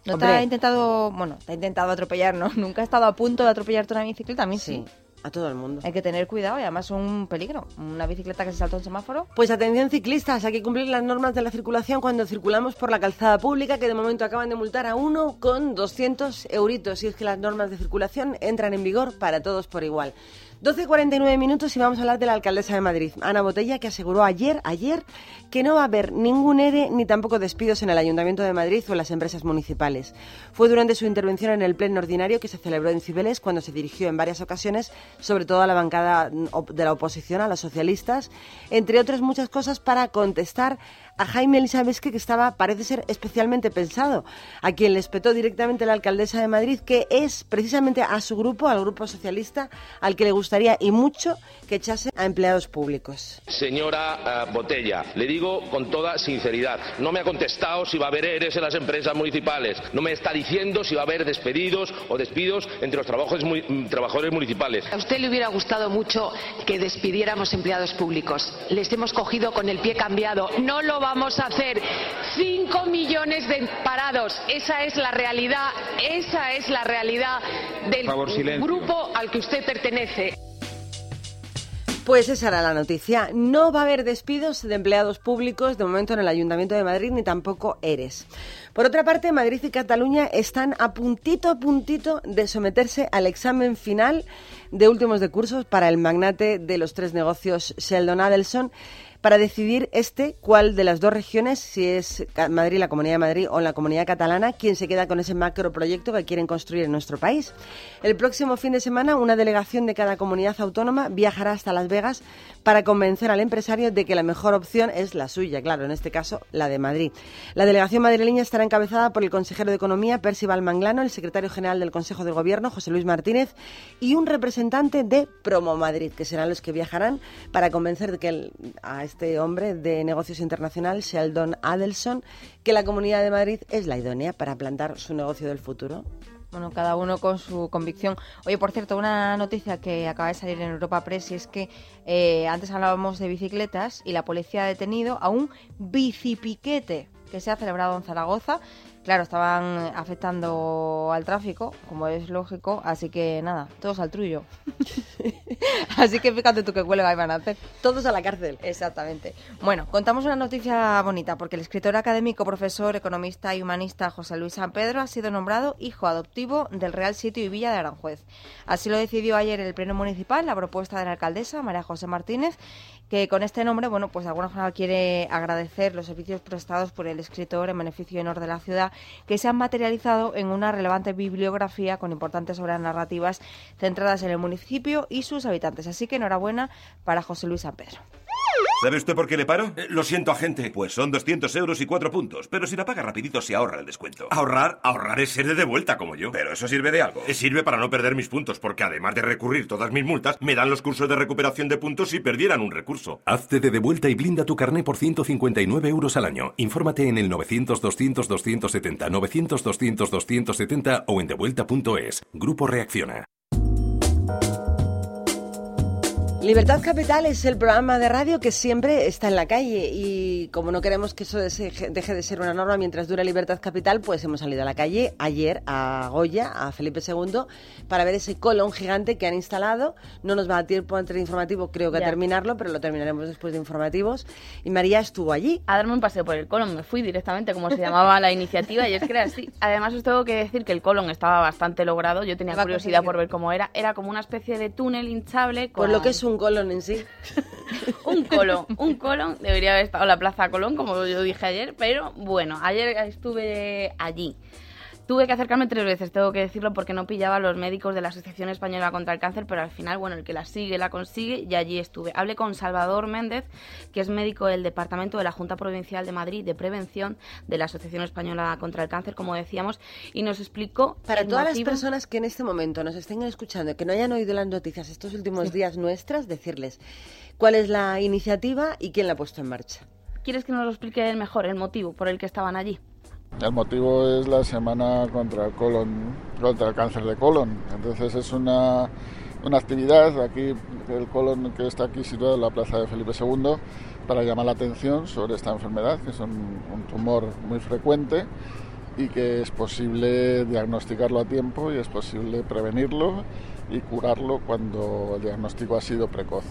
¿No te ha intentado, bueno, te ha intentado atropellar, ¿no? [laughs] ¿Nunca ha estado a punto de atropellarte una bicicleta? A mí sí. A todo el mundo. Hay que tener cuidado y además es un peligro. Una bicicleta que se salta un semáforo. Pues atención ciclistas, hay que cumplir las normas de la circulación cuando circulamos por la calzada pública, que de momento acaban de multar a uno con 200 euritos. Y es que las normas de circulación entran en vigor para todos por igual. 12.49 minutos y vamos a hablar de la alcaldesa de Madrid, Ana Botella, que aseguró ayer, ayer, que no va a haber ningún ERE ni tampoco despidos en el Ayuntamiento de Madrid o en las empresas municipales. Fue durante su intervención en el pleno ordinario que se celebró en Cibeles cuando se dirigió en varias ocasiones, sobre todo a la bancada mm, de la oposición, a los socialistas, entre otras muchas cosas para contestar a Jaime Elizabeth que estaba, parece ser, especialmente pensado, a quien le espetó directamente la alcaldesa de Madrid, que es precisamente a su grupo, al grupo socialista, al que le gustaría y mucho que echase a empleados públicos. Señora eh, Botella, le digo con toda sinceridad, no me ha contestado si va a haber ERES en las empresas municipales, no me está diciendo si va a haber despedidos o despidos entre los trabajadores, mu- mm, trabajadores municipales. A usted le hubiera gustado mucho que despidiéramos empleados públicos. Les hemos cogido con el pie cambiado. No lo vamos a hacer. Cinco millones de parados. Esa es la realidad. Esa es la realidad del favor, grupo al que usted pertenece. Pues esa era la noticia. No va a haber despidos de empleados públicos de momento en el Ayuntamiento de Madrid ni tampoco ERES. Por otra parte, Madrid y Cataluña están a puntito a puntito de someterse al examen final de últimos de cursos para el magnate de los tres negocios Sheldon Adelson para decidir este cuál de las dos regiones, si es Madrid, la Comunidad de Madrid o la Comunidad Catalana, quién se queda con ese macroproyecto que quieren construir en nuestro país. El próximo fin de semana, una delegación de cada comunidad autónoma viajará hasta Las Vegas para convencer al empresario de que la mejor opción es la suya, claro, en este caso la de Madrid. La delegación madrileña estará encabezada por el consejero de Economía, Percival Manglano, el secretario general del Consejo del Gobierno, José Luis Martínez, y un representante de Promo Madrid, que serán los que viajarán para convencer de que el- a este hombre de negocios internacional, Sheldon Adelson, que la Comunidad de Madrid es la idónea para plantar su negocio del futuro. Bueno, cada uno con su convicción. Oye, por cierto, una noticia que acaba de salir en Europa Press y es que eh, antes hablábamos de bicicletas y la policía ha detenido a un bicipiquete que se ha celebrado en Zaragoza. Claro, estaban afectando al tráfico, como es lógico, así que nada, todos al trullo. [laughs] así que fíjate tú qué huelga iban a hacer. Todos a la cárcel. Exactamente. Bueno, contamos una noticia bonita, porque el escritor académico, profesor, economista y humanista José Luis San Pedro ha sido nombrado hijo adoptivo del Real Sitio y Villa de Aranjuez. Así lo decidió ayer el Pleno Municipal, la propuesta de la alcaldesa, María José Martínez, que con este nombre, bueno, pues de alguna forma quiere agradecer los servicios prestados por el escritor en beneficio y honor de la ciudad, que se han materializado en una relevante bibliografía con importantes obras narrativas centradas en el municipio y sus habitantes. Así que enhorabuena para José Luis San Pedro. ¿Sabe usted por qué le paro? Eh, lo siento, agente. Pues son 200 euros y 4 puntos, pero si la paga rapidito se ahorra el descuento. Ahorrar, ahorrar es ser de vuelta como yo. Pero eso sirve de algo. Eh, Sirve para no perder mis puntos, porque además de recurrir todas mis multas, me dan los cursos de recuperación de puntos si perdieran un recurso. Hazte de devuelta y blinda tu carné por 159 euros al año. Infórmate en el 900-200-270, 900-200-270 o en devuelta.es. Grupo Reacciona. Libertad Capital es el programa de radio que siempre está en la calle y como no queremos que eso deje de ser una norma mientras dura Libertad Capital, pues hemos salido a la calle ayer a Goya, a Felipe II, para ver ese colón gigante que han instalado. No nos va a tiempo entre informativo, creo que a Ya. terminarlo, pero lo terminaremos después de informativos. Y María estuvo allí. a darme un paseo por el colon. Me fui directamente, como se llamaba la iniciativa, y es que era así. Además, os tengo que decir que el colon estaba bastante logrado. Yo tenía curiosidad por ver cómo era. Era como una especie de túnel hinchable. Con... Por lo que es un colón en sí. [laughs] un colon. Un colon. Debería haber estado la Plaza Colón, como yo dije ayer. Pero bueno, ayer estuve allí. Tuve que acercarme tres veces, tengo que decirlo, porque no pillaba a los médicos de la Asociación Española contra el Cáncer, pero al final, bueno, el que la sigue, la consigue, y allí estuve. Hablé con Salvador Méndez, que es médico del Departamento de la Junta Provincial de Madrid de Prevención de la Asociación Española contra el Cáncer, como decíamos, y nos explicó... Para todas las personas que en este momento nos estén escuchando, que no hayan oído las noticias estos últimos días nuestras, decirles cuál es la iniciativa y quién la ha puesto en marcha. ¿Quieres que nos lo explique mejor, el motivo por el que estaban allí? El motivo es la semana contra el colon, contra el cáncer de colon. Entonces es una, una actividad aquí el colon que está aquí situado en la plaza de Felipe II para llamar la atención sobre esta enfermedad, que es un, un tumor muy frecuente y que es posible diagnosticarlo a tiempo y es posible prevenirlo y curarlo cuando el diagnóstico ha sido precoz.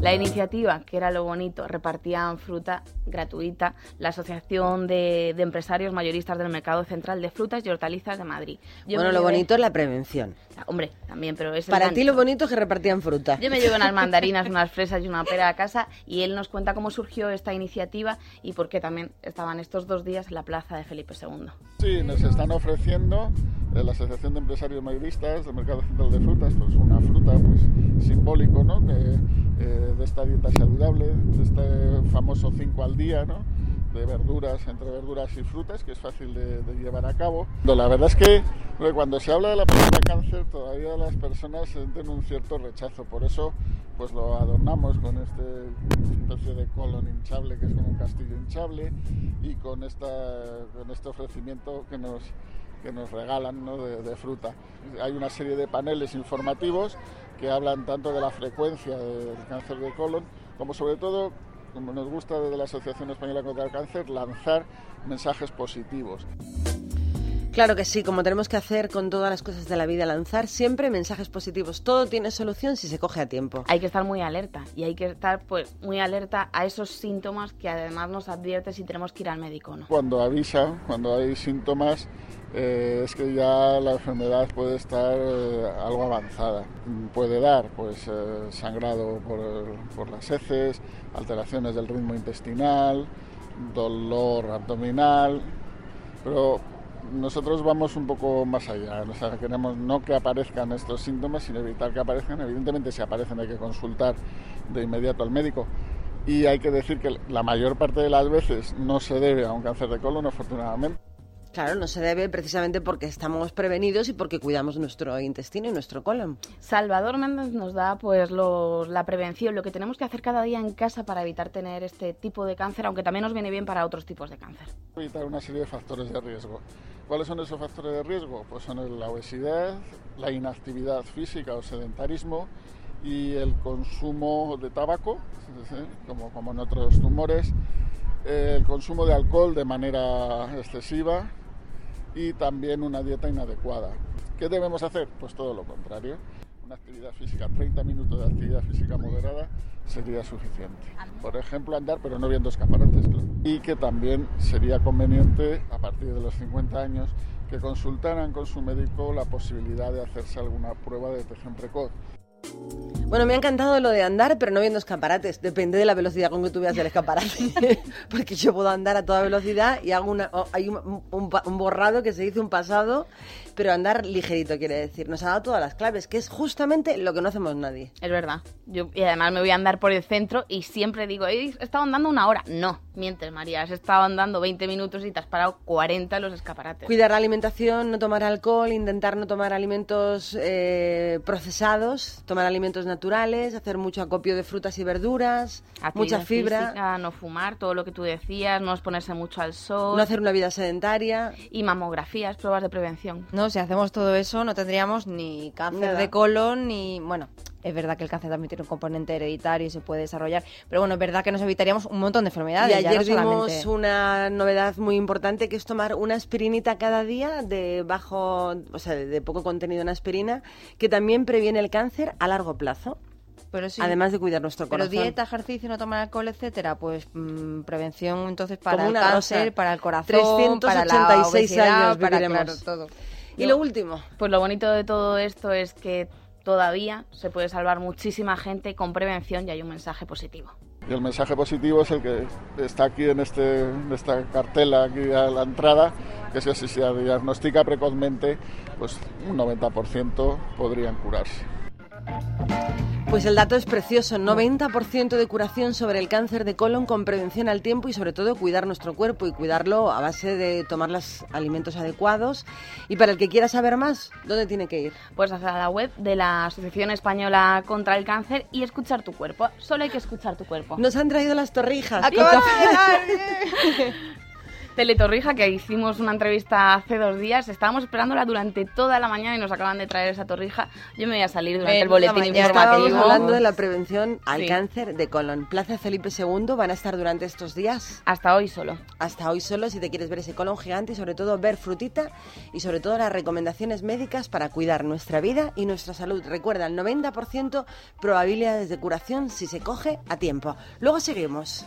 La iniciativa, que era lo bonito, repartían fruta gratuita la Asociación de, de Empresarios Mayoristas del Mercado Central de Frutas y Hortalizas de Madrid. Yo bueno, lo llevé- bonito es la prevención. Hombre, también, pero es Para ti lo bonito es que repartían fruta. Yo me llevo unas [laughs] mandarinas, unas fresas y una pera a casa y él nos cuenta cómo surgió esta iniciativa y por qué también estaban estos dos días en la plaza de Felipe II. Sí, nos están ofreciendo eh, la Asociación de Empresarios Mayoristas del Mercado Central de Frutas, pues una fruta pues simbólico, ¿no? Que, eh, de esta dieta saludable, de este famoso 5 al día, ¿no? De verduras, entre verduras y frutas, que es fácil de, de llevar a cabo. La verdad es que cuando se habla de la palabra cáncer, todavía las personas sienten un cierto rechazo. Por eso, pues lo adornamos con este especie de colon hinchable, que es como un castillo hinchable, y con, esta, con este ofrecimiento que nos, que nos regalan ¿no? de, de fruta. Hay una serie de paneles informativos que hablan tanto de la frecuencia del cáncer de colon como sobre todo, como nos gusta desde la Asociación Española contra el Cáncer, lanzar mensajes positivos. Claro que sí, como tenemos que hacer con todas las cosas de la vida, lanzar siempre mensajes positivos. Todo tiene solución si se coge a tiempo. Hay que estar muy alerta y hay que estar pues muy alerta a esos síntomas que además nos advierte si tenemos que ir al médico o no. Cuando avisa, cuando hay síntomas, eh, es que ya la enfermedad puede estar eh, algo avanzada. Puede dar pues eh, sangrado por, por las heces, alteraciones del ritmo intestinal, dolor abdominal, pero nosotros vamos un poco más allá. Queremos no que aparezcan estos síntomas, sino evitar que aparezcan. Evidentemente, si aparecen hay que consultar de inmediato al médico. Y hay que decir que la mayor parte de las veces no se debe a un cáncer de colon, afortunadamente. Claro, no se debe precisamente porque estamos prevenidos y porque cuidamos nuestro intestino y nuestro colon. Salvador Méndez nos da pues los- la prevención, lo que tenemos que hacer cada día en casa para evitar tener este tipo de cáncer, aunque también nos viene bien para otros tipos de cáncer. Evitar una serie de factores de riesgo. ¿Cuáles son esos factores de riesgo? Pues son la obesidad, la inactividad física o sedentarismo y el consumo de tabaco, ¿sí? como, como en otros tumores, el consumo de alcohol de manera excesiva y también una dieta inadecuada. ¿Qué debemos hacer? Pues todo lo contrario. Una actividad física, 30 minutos de actividad física moderada sería suficiente. Por ejemplo, andar, pero no viendo escaparates, claro. Y que también sería conveniente, a partir de los 50 años, que consultaran con su médico la posibilidad de hacerse alguna prueba de detección precoz. Bueno, me ha encantado lo de andar, pero no viendo escaparates. Depende de la velocidad con que tú veas el escaparate. [laughs] Porque yo puedo andar a toda velocidad y hago una, oh, hay un, un un borrado que se dice un pasado, pero andar ligerito quiere decir. Nos ha dado todas las claves, que es justamente lo que no hacemos nadie. Es verdad. Yo, y además me voy a andar por el centro y siempre digo, he estado andando una hora. No, mientes, María. Has estado andando 20 minutos y te has parado 40 en los escaparates. Cuidar la alimentación, no tomar alcohol, intentar no tomar alimentos eh, procesados, tomar alimentos naturales, hacer mucho acopio de frutas y verduras, Actividad mucha fibra, física, no fumar, todo lo que tú decías, no exponerse mucho al sol. no hacer una vida sedentaria. Y mamografías, pruebas de prevención. No, si hacemos todo eso no tendríamos ni cáncer Nada. de colon ni... Bueno, es verdad que el cáncer también tiene un componente hereditario y se puede desarrollar, pero bueno, es verdad que nos evitaríamos un montón de enfermedades. Y ya ayer no vimos solamente- una novedad muy importante que es tomar una aspirinita cada día de bajo, o sea, de poco contenido en aspirina, que también previene el cáncer a largo plazo. Pero sí. Además de cuidar nuestro Pero corazón. dieta, ejercicio, no tomar alcohol, etcétera, pues mm, prevención entonces para Como el cáncer, rosa. para el corazón, para la 386 obesidad, años para claro, todo. Y lo último. Pues lo bonito de todo esto es que todavía se puede salvar muchísima gente con prevención y hay un mensaje positivo. Y el mensaje positivo es el que está aquí en, este, en esta cartela, aquí a la entrada, que si se diagnostica precozmente, pues un 90% podrían curarse. Pues el dato es precioso, 90% de curación sobre el cáncer de colon con prevención al tiempo y sobre todo cuidar nuestro cuerpo y cuidarlo a base de tomar los alimentos adecuados. Y para el que quiera saber más, ¿dónde tiene que ir? Pues hacia la web de la Asociación Española contra el Cáncer y escuchar tu cuerpo. Solo hay que escuchar tu cuerpo. Nos han traído las torrijas. [laughs] [laughs] Teletorrija, que hicimos una entrevista hace dos días. Estábamos esperándola durante toda la mañana y nos acaban de traer esa torrija. Yo me voy a salir durante el boletín informativo. Estábamos hablando de la prevención al cáncer de colon. Plaza Felipe II van a estar durante estos días. Hasta hoy solo. Hasta hoy solo, si te quieres ver ese colon gigante y sobre todo ver frutita y sobre todo las recomendaciones médicas para cuidar nuestra vida y nuestra salud. Recuerda, el 90% probabilidades de curación si se coge a tiempo. Luego seguimos.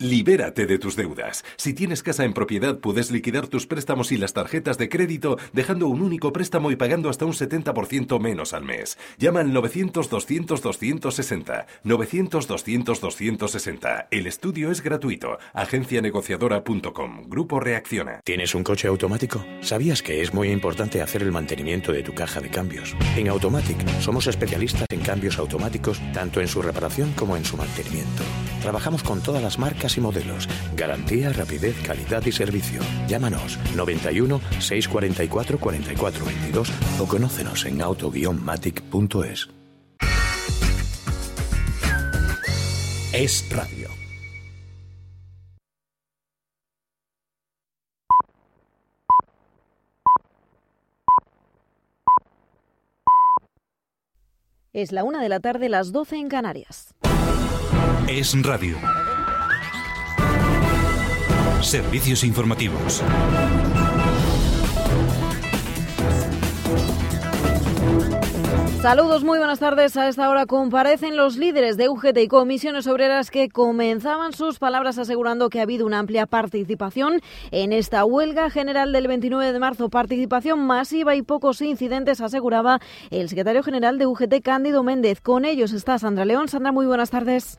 Libérate de tus deudas. Si tienes casa en propiedad, puedes liquidar tus préstamos y las tarjetas de crédito dejando un único préstamo y pagando hasta un 70% menos al mes. Llama al 900-200-260. 900-200-260. El estudio es gratuito. Agencianegociadora.com. Grupo Reacciona. ¿Tienes un coche automático? ¿Sabías que es muy importante hacer el mantenimiento de tu caja de cambios? En Automatic somos especialistas en cambios automáticos tanto en su reparación como en su mantenimiento. Trabajamos con todas las marcas y modelos. Garantía, rapidez, calidad y servicio. Llámanos 91 644 4422 o conócenos en auto-matic.es. Es radio. Es la una de la tarde, las 12 en Canarias. Es radio. Servicios informativos. Saludos, muy buenas tardes. A esta hora comparecen los líderes de UGT y comisiones obreras que comenzaban sus palabras asegurando que ha habido una amplia participación en esta huelga general del 29 de marzo. Participación masiva y pocos incidentes, aseguraba el secretario general de UGT, Cándido Méndez. Con ellos está Sandra León. Sandra, muy buenas tardes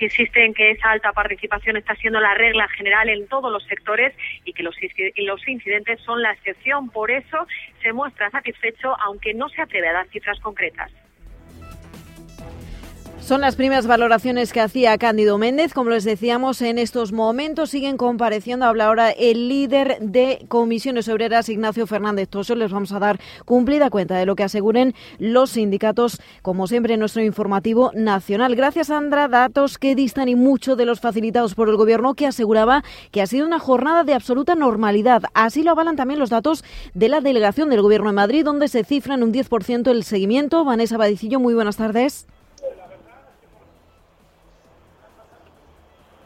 insiste en que esa alta participación está siendo la regla general en todos los sectores y que los, los incidentes son la excepción. Por eso se muestra satisfecho, aunque no se atreve a dar cifras concretas. Son las primeras valoraciones que hacía Cándido Méndez. Como les decíamos, en estos momentos siguen compareciendo. Habla ahora el líder de comisiones obreras, Ignacio Fernández Toso. Les vamos a dar cumplida cuenta de lo que aseguren los sindicatos, como siempre en nuestro informativo nacional. Gracias, Sandra. Datos que distan y mucho de los facilitados por el Gobierno, que aseguraba que ha sido una jornada de absoluta normalidad. Así lo avalan también los datos de la delegación del Gobierno de Madrid, donde se cifra en un 10% el seguimiento. Vanessa Badicillo, muy buenas tardes.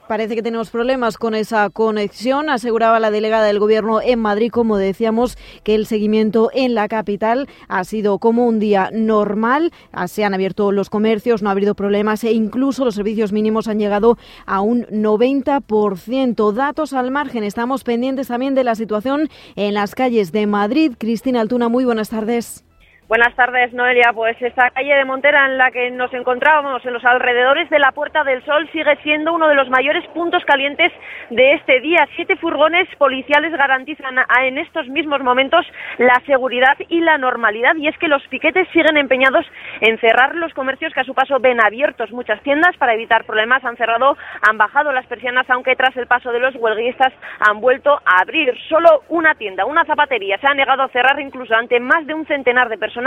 Parece que tenemos problemas con esa conexión, aseguraba la delegada del Gobierno en Madrid, como decíamos, que el seguimiento en la capital ha sido como un día normal, se han abierto los comercios, no ha habido problemas e incluso los servicios mínimos han llegado a un 90%. Datos al margen, estamos pendientes también de la situación en las calles de Madrid. Cristina Altuna, muy buenas tardes. Buenas tardes, Noelia. Pues esta calle de Montera en la que nos encontrábamos, en los alrededores de la Puerta del Sol, sigue siendo uno de los mayores puntos calientes de este día. Siete furgones policiales garantizan en estos mismos momentos la seguridad y la normalidad. Y es que los piquetes siguen empeñados en cerrar los comercios que a su paso ven abiertos. Muchas tiendas para evitar problemas han cerrado, han bajado las persianas, aunque tras el paso de los huelguistas han vuelto a abrir. Solo una tienda, una zapatería, se ha negado a cerrar incluso ante más de un centenar de personas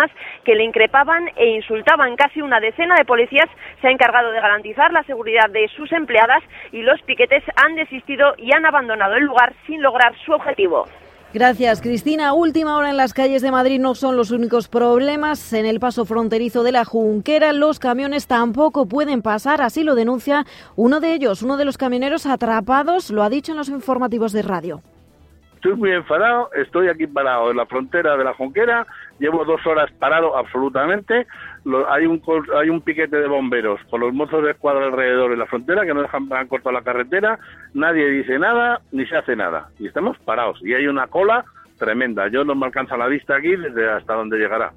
que le increpaban e insultaban. Casi una decena de policías se ha encargado de garantizar la seguridad de sus empleadas y los piquetes han desistido y han abandonado el lugar sin lograr su objetivo. Gracias, Cristina. Última hora en las calles de Madrid no son los únicos problemas. En el paso fronterizo de la Junquera, los camiones tampoco pueden pasar, así lo denuncia uno de ellos, uno de los camioneros atrapados, lo ha dicho en los informativos de radio Estoy muy enfadado, estoy aquí parado en la frontera de la Jonquera, llevo dos horas parado absolutamente. Lo- hay, un, hay un piquete de bomberos con los mozos de escuadra alrededor de la frontera que no dejan han cortado la carretera, nadie dice nada ni se hace nada. Y estamos parados. Y hay una cola tremenda. Yo no me alcanza la vista aquí desde hasta donde llegará.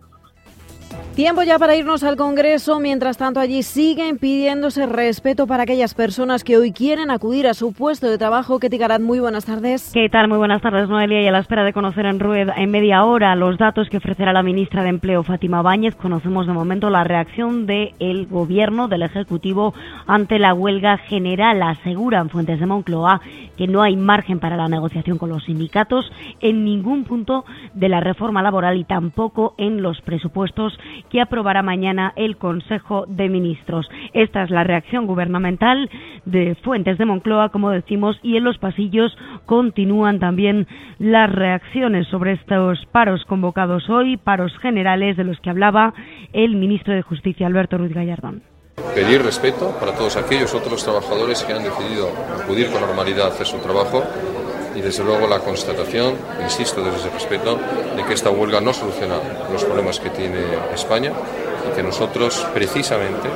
Tiempo ya para irnos al Congreso. Mientras tanto, allí siguen pidiéndose respeto para aquellas personas que hoy quieren acudir a su puesto de trabajo. Ketty Garat, muy buenas tardes. ¿Qué tal? Muy buenas tardes, Noelia. Y a la espera de conocer en Rueda en media hora los datos que ofrecerá la ministra de Empleo, Fátima Báñez, conocemos de momento la reacción del Gobierno, del Ejecutivo, ante la huelga general. Aseguran fuentes de Moncloa que no hay margen para la negociación con los sindicatos en ningún punto de la reforma laboral y tampoco en los presupuestos que aprobará mañana el Consejo de Ministros. Esta es la reacción gubernamental de fuentes de Moncloa, como decimos, y en los pasillos continúan también las reacciones sobre estos paros convocados hoy, paros generales de los que hablaba el ministro de Justicia, Alberto Ruiz Gallardón. pedir respeto para todos aquellos otros trabajadores que han decidido acudir con normalidad a hacer su trabajo y desde luego la constatación, insisto desde ese respeto, de que esta huelga no soluciona los problemas que tiene España y que nosotros precisamente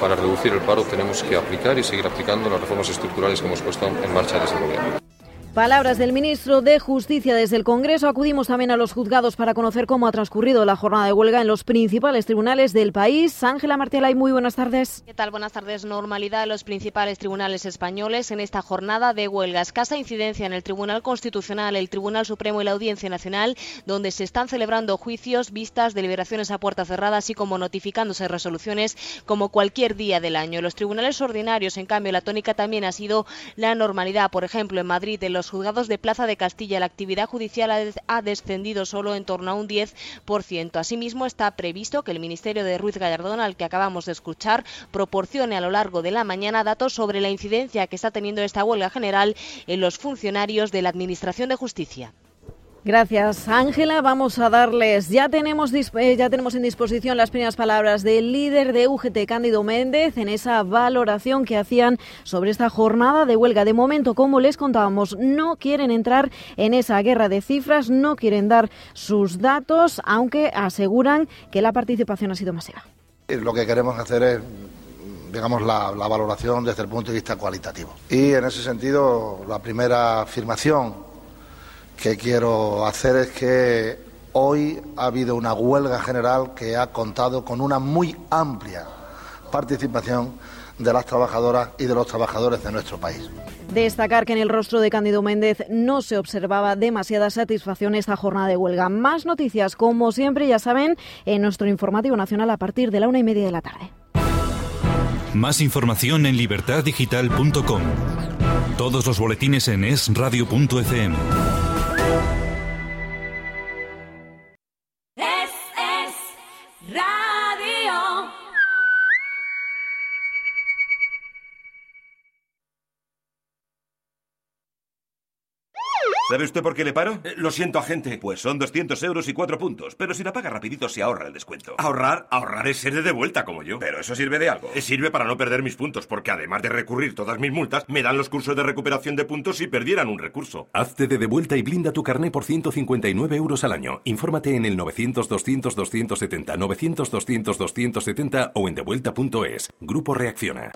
para reducir el paro tenemos que aplicar y seguir aplicando las reformas estructurales que hemos puesto en marcha desde el gobierno. Palabras del ministro de Justicia desde el Congreso. Acudimos también a los juzgados para conocer cómo ha transcurrido la jornada de huelga en los principales tribunales del país. Ángela Martialay, muy buenas tardes. ¿Qué tal? Buenas tardes. Normalidad en los principales tribunales españoles en esta jornada de huelga. Escasa incidencia en el Tribunal Constitucional, el Tribunal Supremo y la Audiencia Nacional, donde se están celebrando juicios, vistas, deliberaciones a puerta cerrada, así como notificándose resoluciones como cualquier día del año. Los tribunales ordinarios, en cambio, la tónica también ha sido la normalidad. Por ejemplo, en Madrid, en los juzgados de Plaza de Castilla, la actividad judicial ha descendido solo en torno a un 10%. Asimismo, está previsto que el Ministerio de Ruiz Gallardón, al que acabamos de escuchar, proporcione a lo largo de la mañana datos sobre la incidencia que está teniendo esta huelga general en los funcionarios de la Administración de Justicia. Gracias, Ángela. Vamos a darles, ya tenemos, eh, ya tenemos en disposición las primeras palabras del líder de UGT, Cándido Méndez, en esa valoración que hacían sobre esta jornada de huelga. De momento, como les contábamos, no quieren entrar en esa guerra de cifras, no quieren dar sus datos, aunque aseguran que la participación ha sido masiva. Eh, Lo que queremos hacer es, digamos, la valoración desde el punto de vista cualitativo. Y en ese sentido, la primera afirmación que quiero hacer es que hoy ha habido una huelga general que ha contado con una muy amplia participación de las trabajadoras y de los trabajadores de nuestro país. Destacar que en el rostro de Cándido Méndez no se observaba demasiada satisfacción esta jornada de huelga. Más noticias, como siempre, ya saben, en nuestro informativo nacional a partir de la una y media de la tarde. Más información en libertaddigital.com. Todos los boletines en esradio.fm. ¿Sabe usted por qué le paro? lo siento, agente. Pues son 200 euros y 4 puntos. Pero si la paga rapidito, se ahorra el descuento. Ahorrar, ahorrar es ser de vuelta como yo. Pero eso sirve de algo. Eh, Sirve para no perder mis puntos, porque además de recurrir todas mis multas, me dan los cursos de recuperación de puntos si perdieran un recurso. Hazte de devuelta y blinda tu carné por 159 euros al año. Infórmate en el 900-200-270, 900-200-270 o en devuelta.es. Grupo Reacciona.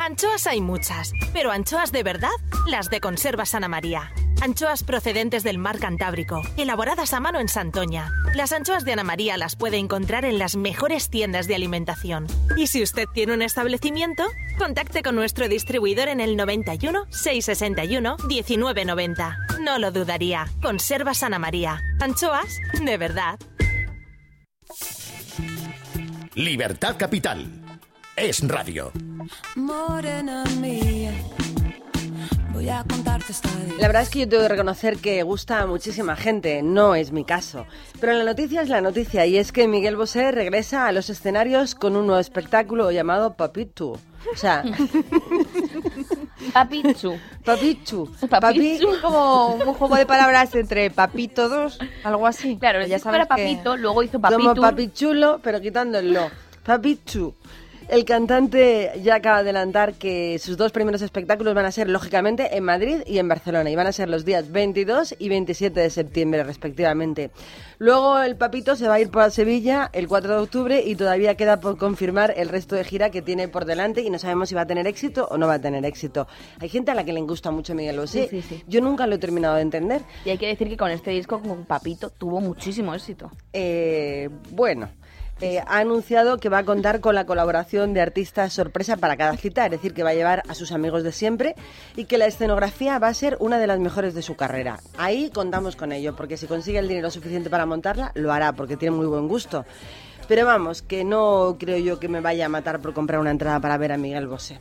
Anchoas hay muchas, pero anchoas de verdad, las de Conservas Ana María. Anchoas procedentes del mar Cantábrico, elaboradas a mano en Santoña. Las anchoas de Ana María las puede encontrar en las mejores tiendas de alimentación. Y si usted tiene un establecimiento, contacte con nuestro distribuidor en el 91 661 1990. No lo dudaría. Conservas Ana María. Anchoas de verdad. Libertad Capital. Es radio. Morena mía. Voy a contarte esta La verdad es que yo tengo que reconocer que gusta a muchísima gente, no es mi caso. Pero la noticia es la noticia y es que Miguel Bosé regresa a los escenarios con un nuevo espectáculo llamado Papitu. O sea, [laughs] Papichu. Papichu. Papichu, como un juego de palabras entre papito 2, algo así. Claro, ya sabes que- papito, luego hizo Como papitu. papichulo, pero quitándolo. Papichu. El cantante ya acaba de adelantar que sus dos primeros espectáculos van a ser, lógicamente, en Madrid y en Barcelona. Y van a ser los días 22 y 27 de septiembre, respectivamente. Luego el Papito se va a ir para Sevilla el 4 de octubre y todavía queda por confirmar el resto de gira que tiene por delante y no sabemos si va a tener éxito o no va a tener éxito. Hay gente a la que le gusta mucho Miguel Bosé. Sí, sí, sí. Yo nunca lo he terminado de entender. Y hay que decir que con este disco, con Papito, tuvo muchísimo éxito. Eh, bueno. Eh, ha anunciado que va a contar con la colaboración de artistas sorpresa para cada cita, es decir, que va a llevar a sus amigos de siempre y que la escenografía va a ser una de las mejores de su carrera. Ahí contamos con ello, porque si consigue el dinero suficiente para montarla, lo hará, porque tiene muy buen gusto. Pero vamos, que no creo yo que me vaya a matar por comprar una entrada para ver a Miguel Bosé.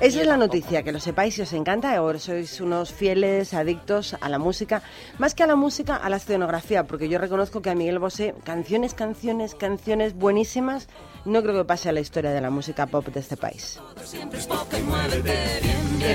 Esa es la noticia, que lo sepáis si os encanta o sois unos fieles adictos a la música, más que a la música, a la escenografía, porque yo reconozco que a Miguel Bosé, canciones, canciones, canciones buenísimas, no creo que pase a la historia de la música pop de este país.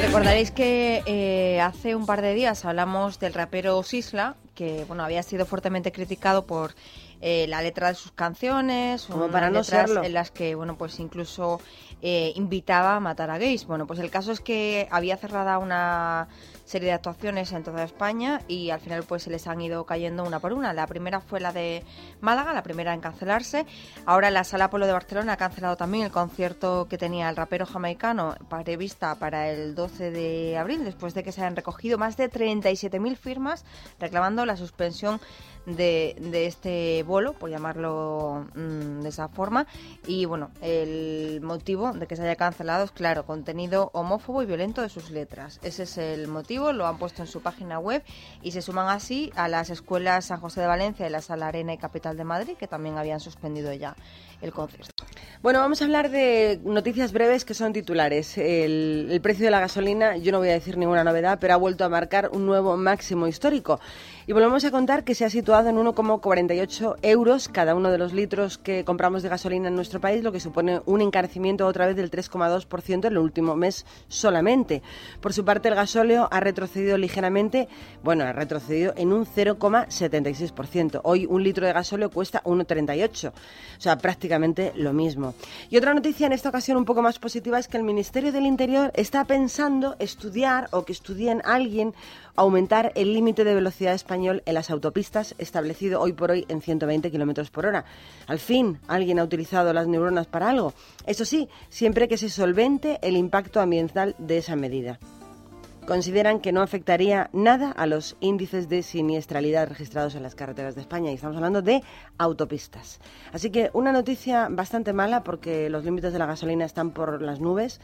Recordaréis que eh, hace un par de días hablamos del rapero Sisla, que bueno había sido fuertemente criticado por eh, la letra de sus canciones, Como para no letras serlo. en las que bueno pues incluso eh, invitaba a matar a gays. Bueno, pues el caso es que había cerrada una serie de actuaciones en toda España y al final pues se les han ido cayendo una por una. La primera fue la de Málaga, la primera en cancelarse. Ahora la Sala Polo de Barcelona ha cancelado también el concierto que tenía el rapero jamaicano prevista para el 12 de abril, después de que se hayan recogido más de 37.000 firmas reclamando la suspensión de, este bolo, por llamarlo mm, de esa forma. Y bueno, el motivo de que se haya cancelado es claro, contenido homófobo y violento de sus letras. Ese es el motivo, lo han puesto en su página web y se suman así a las escuelas San José de Valencia y la Sala Arena y Capital de Madrid, que también habían suspendido ya el concierto. Bueno, vamos a hablar de noticias breves que son titulares. El, el precio de la gasolina, yo no voy a decir ninguna novedad, pero ha vuelto a marcar un nuevo máximo histórico. Y volvemos a contar que se ha situado en 1,48 euros cada uno de los litros que compramos de gasolina en nuestro país, lo que supone un encarecimiento otra vez del 3,2% en el último mes solamente. Por su parte, el gasóleo ha retrocedido ligeramente, bueno, ha retrocedido en un 0,76%. Hoy un litro de gasóleo cuesta 1,38, o sea, prácticamente lo mismo. Y otra noticia en esta ocasión un poco más positiva es que el Ministerio del Interior está pensando estudiar o que estudien alguien aumentar el límite de velocidad español en las autopistas establecido hoy por hoy en 120 kilómetros por hora. Al fin, alguien ha utilizado las neuronas para algo. Eso sí, siempre que se solvente el impacto ambiental de esa medida. Consideran que no afectaría nada a los índices de siniestralidad registrados en las carreteras de España y estamos hablando de autopistas. Así que una noticia bastante mala porque los límites de la gasolina están por las nubes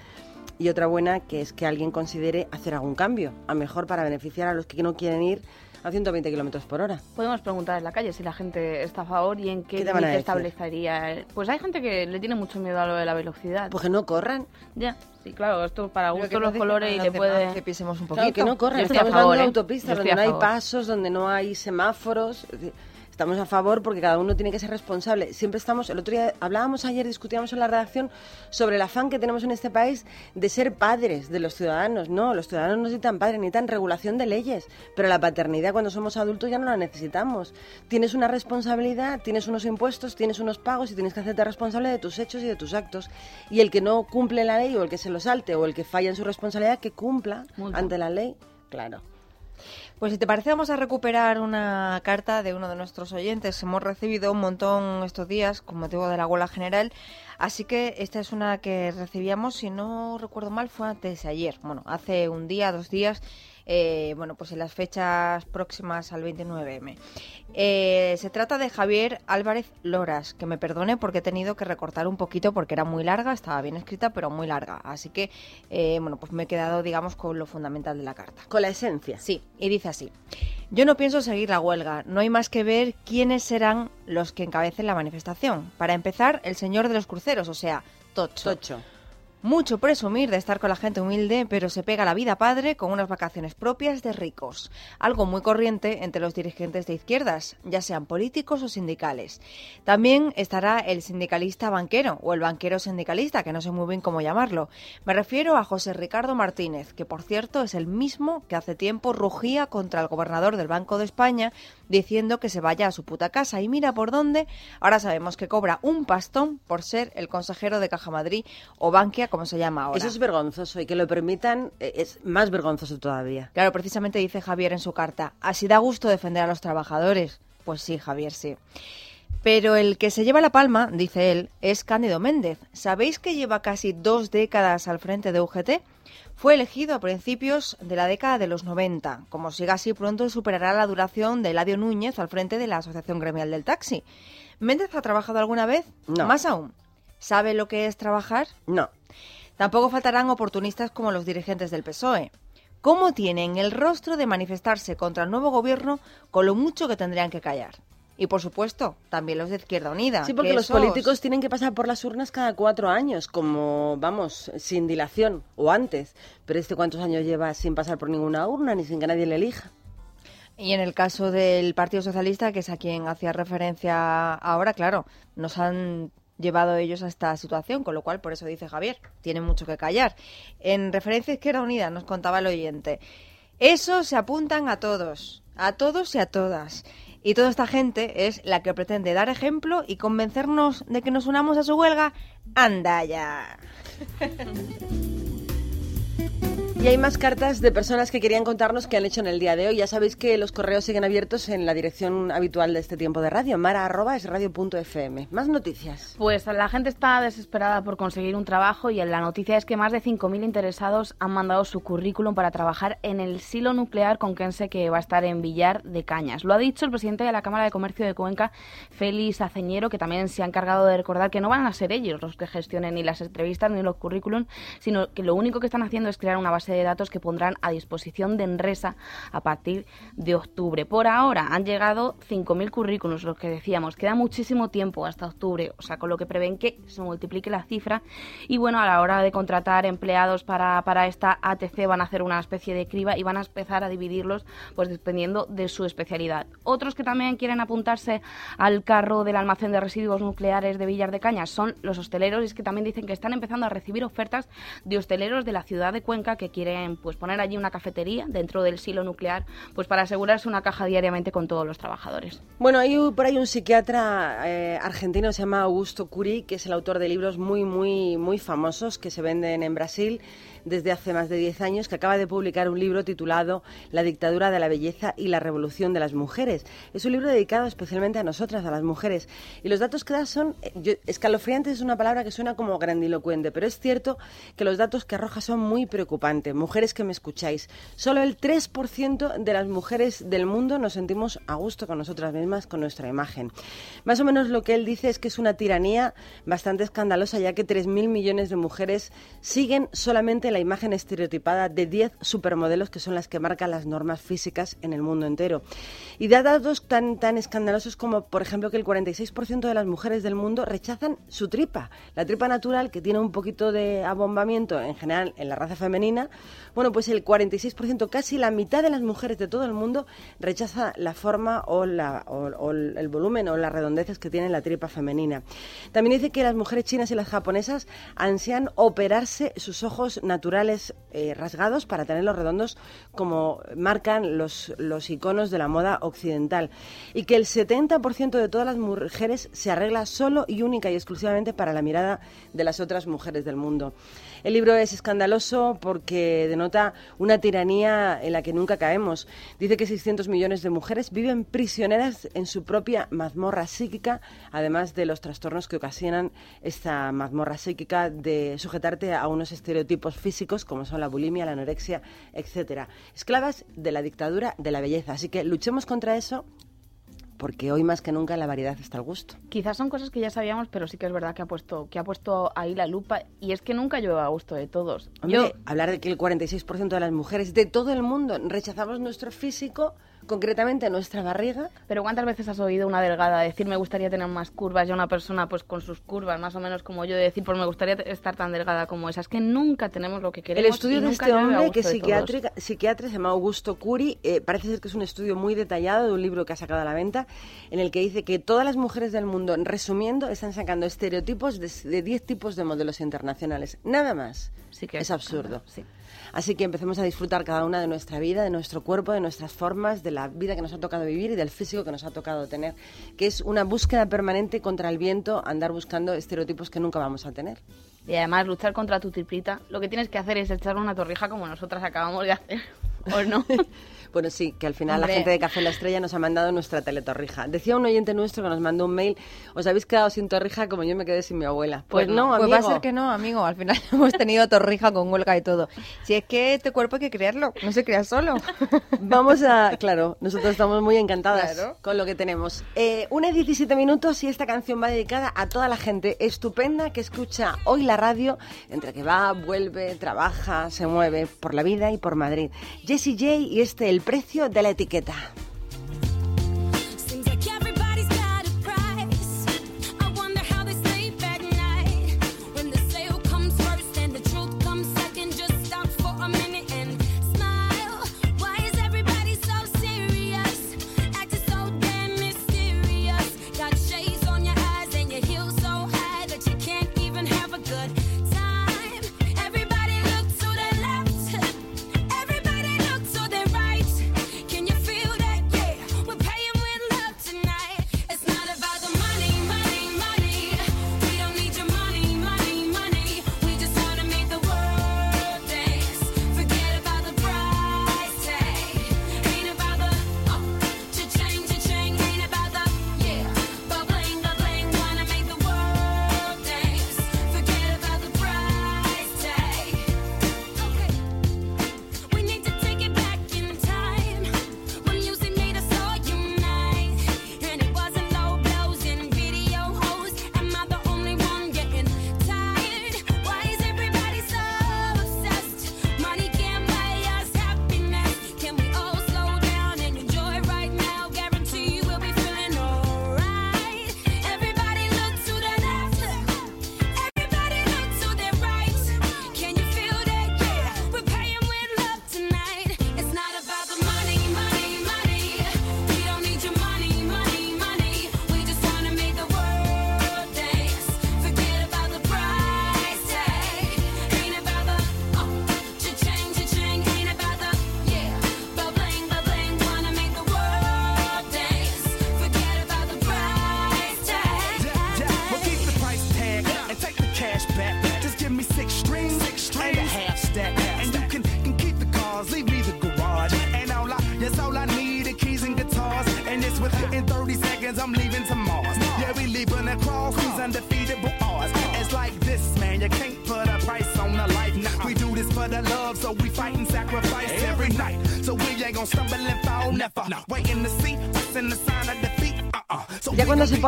y otra buena que es que alguien considere hacer algún cambio, a mejor para beneficiar a los que no quieren ir a 120 kilómetros por hora. Podemos preguntar en la calle si la gente está a favor y en qué, establecería. Pues hay gente que le tiene mucho miedo a lo de la velocidad. Pues que no corran. Ya, sí, claro, esto para Pero gusto que los colores y dejan le puede... que pisemos un Claro, poquito. que no corran. Estamos hablando de ¿eh? autopistas donde no hay pasos, donde no hay semáforos. Es decir, Estamos a favor porque cada uno tiene que ser responsable. Siempre estamos, el otro día hablábamos ayer, discutíamos en la redacción sobre el afán que tenemos en este país de ser padres de los ciudadanos. No, los ciudadanos no necesitan padres, necesitan regulación de leyes. Pero la paternidad cuando somos adultos ya no la necesitamos. Tienes una responsabilidad, tienes unos impuestos, tienes unos pagos y tienes que hacerte responsable de tus hechos y de tus actos. Y el que no cumple la ley o el que se lo salte o el que falla en su responsabilidad, que cumpla Multa. ante la ley. Claro. Pues si te parece vamos a recuperar una carta de uno de nuestros oyentes. Hemos recibido un montón estos días con motivo de la huelga general, así que esta es una que recibíamos, si no recuerdo mal, fue antes de ayer. Bueno, hace un día, dos días, eh, bueno, pues en las fechas próximas al 29M. Eh, se trata de Javier Álvarez Loras, que me perdone porque he tenido que recortar un poquito porque era muy larga, estaba bien escrita, pero muy larga. Así que, eh, bueno, pues me he quedado, digamos, con lo fundamental de la carta. Con la esencia. Sí, y dice así. Yo no pienso seguir la huelga, no hay más que ver quiénes serán los que encabecen la manifestación. Para empezar, el señor de los cruceros, o sea, Tocho. Tocho. Mucho presumir de estar con la gente humilde, pero se pega la vida padre con unas vacaciones propias de ricos. Algo muy corriente entre los dirigentes de izquierdas, ya sean políticos o sindicales. También estará el sindicalista banquero o el banquero sindicalista, que no sé muy bien cómo llamarlo. Me refiero a José Ricardo Martínez, que por cierto es el mismo que hace tiempo rugía contra el gobernador del Banco de España diciendo que se vaya a su puta casa. Y mira por dónde, ahora sabemos que cobra un pastón por ser el consejero de Caja Madrid o Bankia como se llama ahora. Eso es vergonzoso y que lo permitan eh, es más vergonzoso todavía. Claro, precisamente dice Javier en su carta, así da gusto defender a los trabajadores. Pues sí, Javier, sí. Pero el que se lleva la palma, dice él, es Cándido Méndez. ¿Sabéis que lleva casi dos décadas al frente de UGT? Fue elegido a principios de la década de los 90. Como siga así, pronto superará la duración de Eladio Núñez al frente de la Asociación Gremial del Taxi. ¿Méndez ha trabajado alguna vez? No. Más aún, ¿sabe lo que es trabajar? No. Tampoco faltarán oportunistas como los dirigentes del PSOE. ¿Cómo tienen el rostro de manifestarse contra el nuevo gobierno con lo mucho que tendrían que callar? Y por supuesto, también los de Izquierda Unida. Sí, porque que los esos- políticos tienen que pasar por las urnas cada cuatro años, como, vamos, sin dilación, o antes. Pero este cuántos años lleva sin pasar por ninguna urna, ni sin que nadie le elija. Y en el caso del Partido Socialista, que es a quien hacía referencia ahora, claro, nos han llevado ellos a esta situación, con lo cual, por eso dice Javier, tienen mucho que callar. En referencia a Izquierda Unida, nos contaba el oyente, eso se apuntan a todos, a todos y a todas. Y toda esta gente es la que pretende dar ejemplo y convencernos de que nos unamos a su huelga. ¡Anda ya! [laughs] Y hay más cartas de personas que querían contarnos qué han hecho en el día de hoy. Ya sabéis que los correos siguen abiertos en la dirección habitual de este tiempo de radio, mara.esradio.fm. Más noticias. Pues la gente está desesperada por conseguir un trabajo y la noticia es que más de 5.000 interesados han mandado su currículum para trabajar en el silo nuclear conquense que va a estar en Villar de Cañas. Lo ha dicho el presidente de la Cámara de Comercio de Cuenca, Félix Aceñero, que también se ha encargado de recordar que no van a ser ellos los que gestionen ni las entrevistas ni los currículum, sino que lo único que están haciendo es crear una base de datos que pondrán a disposición de Enresa a partir de octubre. Por ahora han llegado 5.000 currículums, lo que decíamos. Queda muchísimo tiempo hasta octubre, o sea, con lo que prevén que se multiplique la cifra. Y bueno, a la hora de contratar empleados para, para esta ATC van a hacer una especie de criba y van a empezar a dividirlos pues dependiendo de su especialidad. Otros que también quieren apuntarse al carro del almacén de residuos nucleares de Villar de Cañas son los hosteleros y es que también dicen que están empezando a recibir ofertas de hosteleros de la ciudad de Cuenca que quieren pues poner allí una cafetería dentro del silo nuclear pues para asegurarse una caja diariamente con todos los trabajadores. Bueno, hay por ahí un psiquiatra eh, argentino, se llama Augusto Curí, que es el autor de libros muy, muy, muy famosos que se venden en Brasil desde hace más de 10 años, que acaba de publicar un libro titulado La dictadura de la belleza y la revolución de las mujeres. Es un libro dedicado especialmente a nosotras, a las mujeres. Y los datos que da son, eh, yo- es una palabra que suena como grandilocuente, pero es cierto que los datos que arroja son muy preocupantes. Mujeres que me escucháis, solo el 3% de las mujeres del mundo nos sentimos a gusto con nosotras mismas, con nuestra imagen. Más o menos lo que él dice es que es una tiranía bastante escandalosa, ya que 3.000 millones de mujeres siguen solamente la imagen estereotipada de 10 supermodelos que son las que marcan las normas físicas en el mundo entero. Y da datos tan, tan escandalosos como, por ejemplo, que el 46% de las mujeres del mundo rechazan su tripa, la tripa natural que tiene un poquito de abombamiento en general en la raza femenina. Bueno, pues el 46%, casi la mitad de las mujeres de todo el mundo rechaza la forma o, la, o, o el volumen o las redondeces que tiene la tripa femenina. También dice que las mujeres chinas y las japonesas ansían operarse sus ojos naturales eh, rasgados para tenerlos redondos como marcan los, los iconos de la moda occidental. Y que el 70% de todas las mujeres se arregla solo y única y exclusivamente para la mirada de las otras mujeres del mundo. El libro es escandaloso porque denota una tiranía en la que nunca caemos. Dice que 600 millones de mujeres viven prisioneras en su propia mazmorra psíquica, además de los trastornos que ocasionan esta mazmorra psíquica de sujetarte a unos estereotipos físicos como son la bulimia, la anorexia, etcétera. Esclavas de la dictadura de la belleza. Así que luchemos contra eso porque hoy más que nunca la variedad está al gusto. Quizás son cosas que ya sabíamos, pero sí que es verdad que ha puesto, que ha puesto ahí la lupa y es que nunca llueve a gusto de todos. Hombre, Yo, hablar de que el 46% de las mujeres de todo el mundo rechazamos nuestro físico concretamente nuestra barriga. Pero ¿cuántas veces has oído una delgada decir me gustaría tener más curvas y una persona pues con sus curvas, más o menos como yo, de decir pues me gustaría estar tan delgada como esa? Es que nunca tenemos lo que queremos. El estudio de este hombre, que es psiquiatra, se llama Augusto Curi, eh, parece ser que es un estudio muy detallado de un libro que ha sacado a la venta, en el que dice que todas las mujeres del mundo, resumiendo, están sacando estereotipos de, de 10 tipos de modelos internacionales. Nada más. Sí que es absurdo. sí. Así que empecemos a disfrutar cada una de nuestra vida, de nuestro cuerpo, de nuestras formas, de la vida que nos ha tocado vivir y del físico que nos ha tocado tener, que es una búsqueda permanente contra el viento, andar buscando estereotipos que nunca vamos a tener. Y además luchar contra tu triplita, lo que tienes que hacer es echar una torrija como nosotras acabamos de hacer. [laughs] ¿O no? [laughs] Bueno, sí, que al final Hombre. la gente de Café La Estrella nos ha mandado nuestra teletorrija. Decía un oyente nuestro que nos mandó un mail, os habéis quedado sin torrija como yo me quedé sin mi abuela. Pues, no, Pues amigo. va a ser que no, amigo. Al final [laughs] hemos tenido torrija con huelga y todo. Si es que este cuerpo hay que crearlo, no se crea solo. [laughs] Vamos a, claro, nosotros estamos muy encantadas Claro. con lo que tenemos. Eh, una y 17 minutos y esta canción va dedicada a toda la gente estupenda que escucha hoy la radio, entre que va, vuelve, trabaja, se mueve por la vida y por Madrid. Jessie J y este El precio de la etiqueta.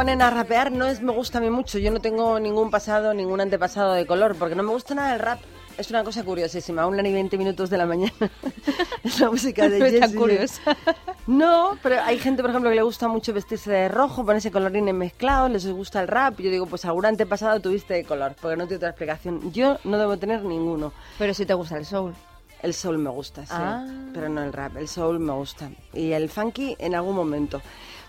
Ponen a rapear no es me gusta a mí mucho. Yo no tengo ningún pasado, ningún antepasado de color, porque no me gusta nada el rap. Es una cosa curiosísima. Aún ni 20 minutos de la mañana. es [laughs] la música de [laughs] Jessie. curiosa. No, pero hay gente, por ejemplo, que le gusta mucho vestirse de rojo, ponerse colorines mezclados, les gusta el rap. Yo digo, pues algún antepasado tuviste de color, porque no tiene otra explicación. Yo no debo tener ninguno. Pero si te gusta el soul. El soul me gusta, sí. Ah. Pero no el rap. El soul me gusta. Y el funky en algún momento.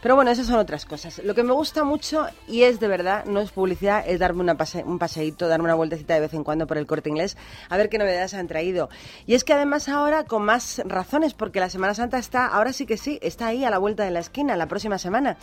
Pero bueno, esas son otras cosas. Lo que me gusta mucho, y es de verdad, no es publicidad, es darme una pase- un paseíto, darme una vueltecita de vez en cuando por el corte inglés, a ver qué novedades han traído. Y es que además ahora con más razones, porque la Semana Santa está, ahora sí que sí, está ahí a la vuelta de la esquina, la próxima semana.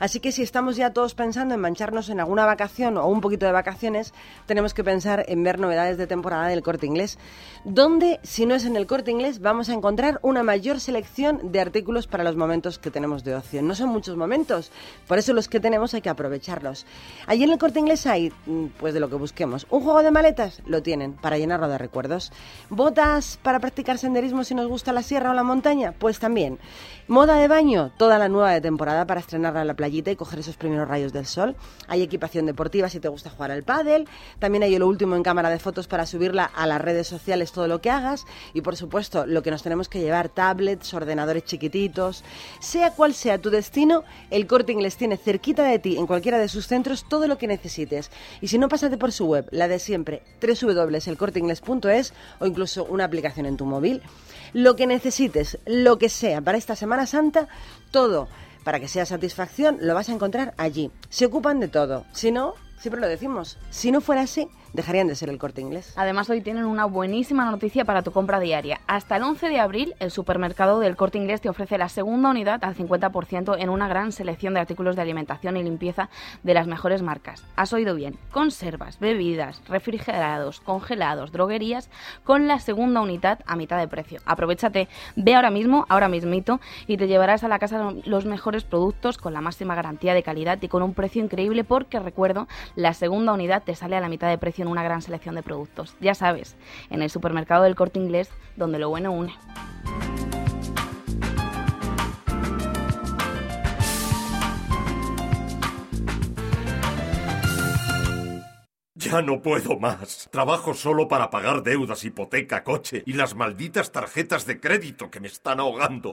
Así que si estamos ya todos pensando en mancharnos en alguna vacación o un poquito de vacaciones, tenemos que pensar en ver novedades de temporada del corte inglés. Donde, si no es en el corte inglés, vamos a encontrar una mayor selección de artículos para los momentos que tenemos de ocio. No son muchos muchos momentos. Por eso los que tenemos hay que aprovecharlos. Allí en el corte inglés hay, mm, pues de lo que busquemos. Un juego de maletas, lo tienen, para llenarlo de recuerdos. Botas para practicar senderismo si nos gusta la sierra o la montaña, pues también. Moda de baño, toda la nueva de temporada para estrenarla en la playita y coger esos primeros rayos del sol. Hay equipación deportiva si te gusta jugar al pádel. También hay lo último en cámara de fotos para subirla a las redes sociales todo lo que hagas. Y por supuesto, lo que nos tenemos que llevar, tablets, ordenadores chiquititos. Sea cual sea tu destino, el Corte Inglés tiene cerquita de ti, en cualquiera de sus centros, todo lo que necesites. Y si no, pásate por su web, la de siempre, www.elcorteingles.es o incluso una aplicación en tu móvil. Lo que necesites, lo que sea, para esta Semana Santa, todo para que sea satisfacción, lo vas a encontrar allí. Se ocupan de todo. Si no, siempre lo decimos, si no fuera así, dejarían de ser el corte inglés. Además, hoy tienen una buenísima noticia para tu compra diaria. Hasta el 11 de abril, el supermercado del corte inglés te ofrece la segunda unidad al 50% en una gran selección de artículos de alimentación y limpieza de las mejores marcas. Has oído bien, conservas, bebidas, refrigerados, congelados, droguerías, con la segunda unidad a mitad de precio. Aprovechate, ve ahora mismo, ahora mismito, y te llevarás a la casa los mejores productos con la máxima garantía de calidad y con un precio increíble porque, recuerdo, la segunda unidad te sale a la mitad de precio en una gran selección de productos. Ya sabes, en el supermercado del corte inglés, donde lo bueno une. Ya no puedo más. Trabajo solo para pagar deudas, hipoteca, coche y las malditas tarjetas de crédito que me están ahogando.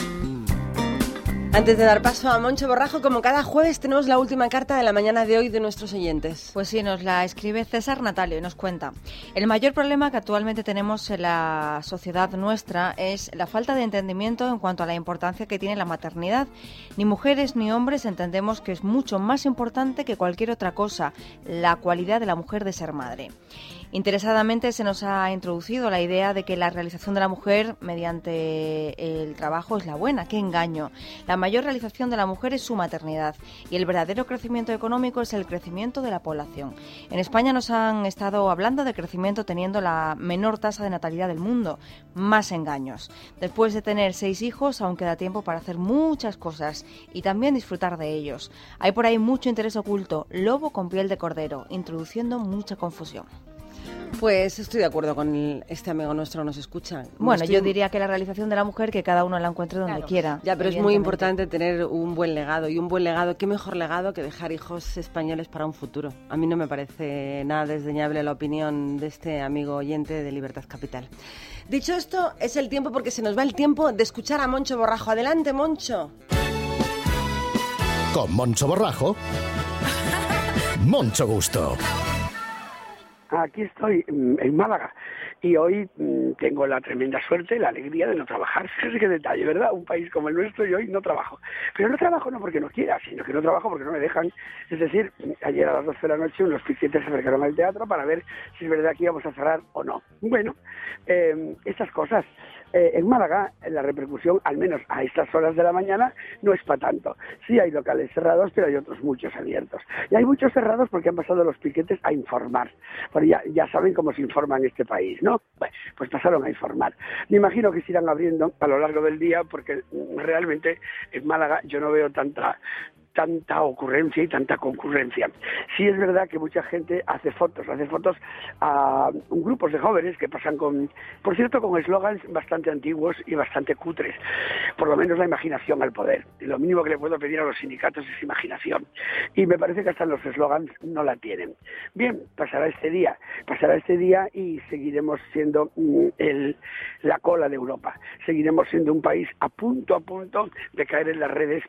Antes de dar paso a Moncho Borrajo, como cada jueves tenemos la última carta de la mañana de hoy de nuestros oyentes. Pues sí, nos la escribe César Natalio y nos cuenta. El mayor problema que actualmente tenemos en la sociedad nuestra es la falta de entendimiento en cuanto a la importancia que tiene la maternidad. Ni mujeres ni hombres entendemos que es mucho más importante que cualquier otra cosa la cualidad de la mujer de ser madre. Interesadamente se nos ha introducido la idea de que la realización de la mujer mediante el trabajo es la buena. ¡Qué engaño! La mayor realización de la mujer es su maternidad y el verdadero crecimiento económico es el crecimiento de la población. En España nos han estado hablando de crecimiento teniendo la menor tasa de natalidad del mundo. Más engaños. Después de tener seis hijos aún queda tiempo para hacer muchas cosas y también disfrutar de ellos. Hay por ahí mucho interés oculto, lobo con piel de cordero, introduciendo mucha confusión. Pues estoy de acuerdo con el- este amigo nuestro, nos escucha. Bueno, Estoy- yo diría que la realización de la mujer, que cada uno la encuentre donde quiera. Ya, pero es muy importante tener un buen legado. Y un buen legado, qué mejor legado que dejar hijos españoles para un futuro. A mí no me parece nada desdeñable la opinión de este amigo oyente de Libertad Capital. Dicho esto, es el tiempo porque se nos va el tiempo de escuchar a Moncho Borrajo. Adelante, Moncho. Con Moncho Borrajo. [laughs] Moncho Gusto. Aquí estoy, mm, en Málaga, y hoy mm, tengo la tremenda suerte, la alegría de no trabajar. [laughs] Fíjese qué detalle, ¿verdad? Un país como el nuestro y hoy no trabajo. Pero no trabajo no porque no quiera, sino que no trabajo porque no me dejan. Es decir, ayer a las 12 de la noche unos clientes se acercaron al teatro para ver si es verdad que íbamos a cerrar o no. Bueno, eh, esas cosas. Eh, en Málaga la repercusión, al menos a estas horas de la mañana, no es para tanto. Sí hay locales cerrados, pero hay otros muchos abiertos. Y hay muchos cerrados porque han pasado los piquetes a informar. Porque ya, saben cómo se informa en este país, ¿no? Bueno, pues pasaron a informar. Me imagino que se irán abriendo a lo largo del día porque realmente en Málaga yo no veo tanta tanta ocurrencia y tanta concurrencia. Sí es verdad que mucha gente hace fotos, hace fotos a grupos de jóvenes que pasan con, por cierto, con eslogans bastante antiguos y bastante cutres. Por lo menos la imaginación al poder. Lo mínimo que le puedo pedir a los sindicatos es imaginación. Y me parece que hasta los eslogans no la tienen. Bien, pasará este día, pasará este día y seguiremos siendo mm, la cola de Europa. Seguiremos siendo un país a punto a punto de caer en las redes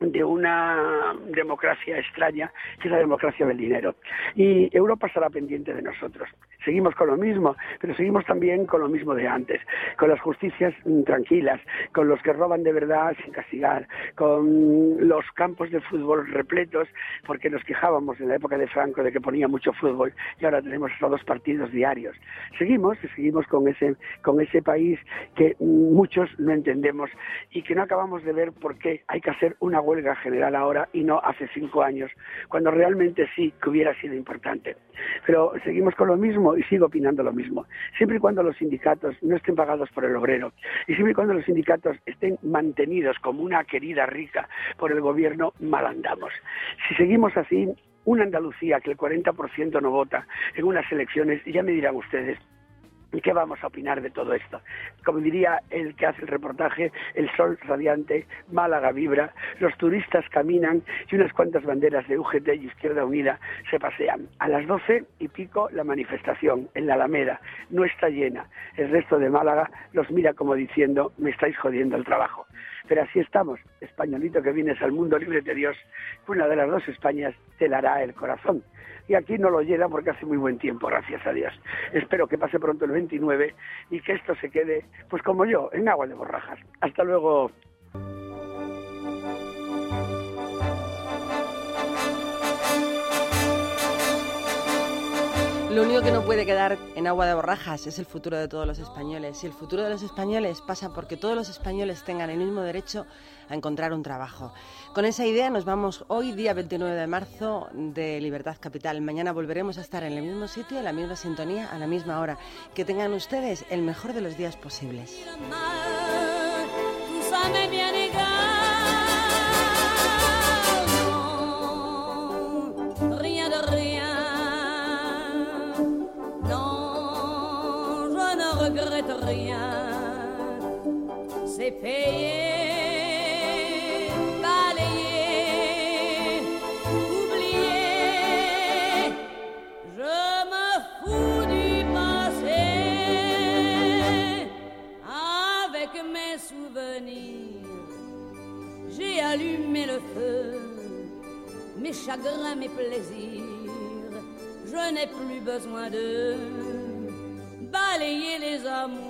de una democracia extraña, que es la democracia del dinero. Y Europa estará pendiente de nosotros. Seguimos con lo mismo, pero seguimos también con lo mismo de antes, con las justicias mm, tranquilas, con los que roban de verdad sin castigar, con los campos de fútbol repletos, porque nos quejábamos en la época de Franco de que ponía mucho fútbol y ahora tenemos hasta dos partidos diarios. Seguimos, seguimos con ese, con ese país que mm, muchos no entendemos y que no acabamos de ver por qué hay que hacer una huelga general ahora y no hace cinco años, cuando realmente sí que hubiera sido importante. Pero seguimos con lo mismo y sigo opinando lo mismo. Siempre y cuando los sindicatos no estén pagados por el obrero y siempre y cuando los sindicatos estén mantenidos como una querida rica por el gobierno, mal andamos. Si seguimos así, una Andalucía que el 40% no vota en unas elecciones, ya me dirán ustedes, ¿Y qué vamos a opinar de todo esto? Como diría el que hace el reportaje, el sol radiante, Málaga vibra, los turistas caminan y unas cuantas banderas de UGT y Izquierda Unida se pasean. A las doce y pico la manifestación en la Alameda no está llena. El resto de Málaga los mira como diciendo, me estáis jodiendo el trabajo. Pero así estamos, españolito que vienes al mundo libre de Dios, una de las dos Españas te la hará el corazón y aquí no lo llena porque hace muy buen tiempo, gracias a Dios. Espero que pase pronto el 29 y que esto se quede, pues como yo, en agua de borrajas. Hasta luego. Lo único que no puede quedar en agua de borrajas es el futuro de todos los españoles. Y el futuro de los españoles pasa porque todos los españoles tengan el mismo derecho a encontrar un trabajo. Con esa idea nos vamos hoy, día 29 de marzo, de Libertad Capital. Mañana volveremos a estar en el mismo sitio, en la misma sintonía, a la misma hora. Que tengan ustedes el mejor de los días posibles. Chagrins, mes plaisirs. Je n'ai plus besoin de balayer les amours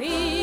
je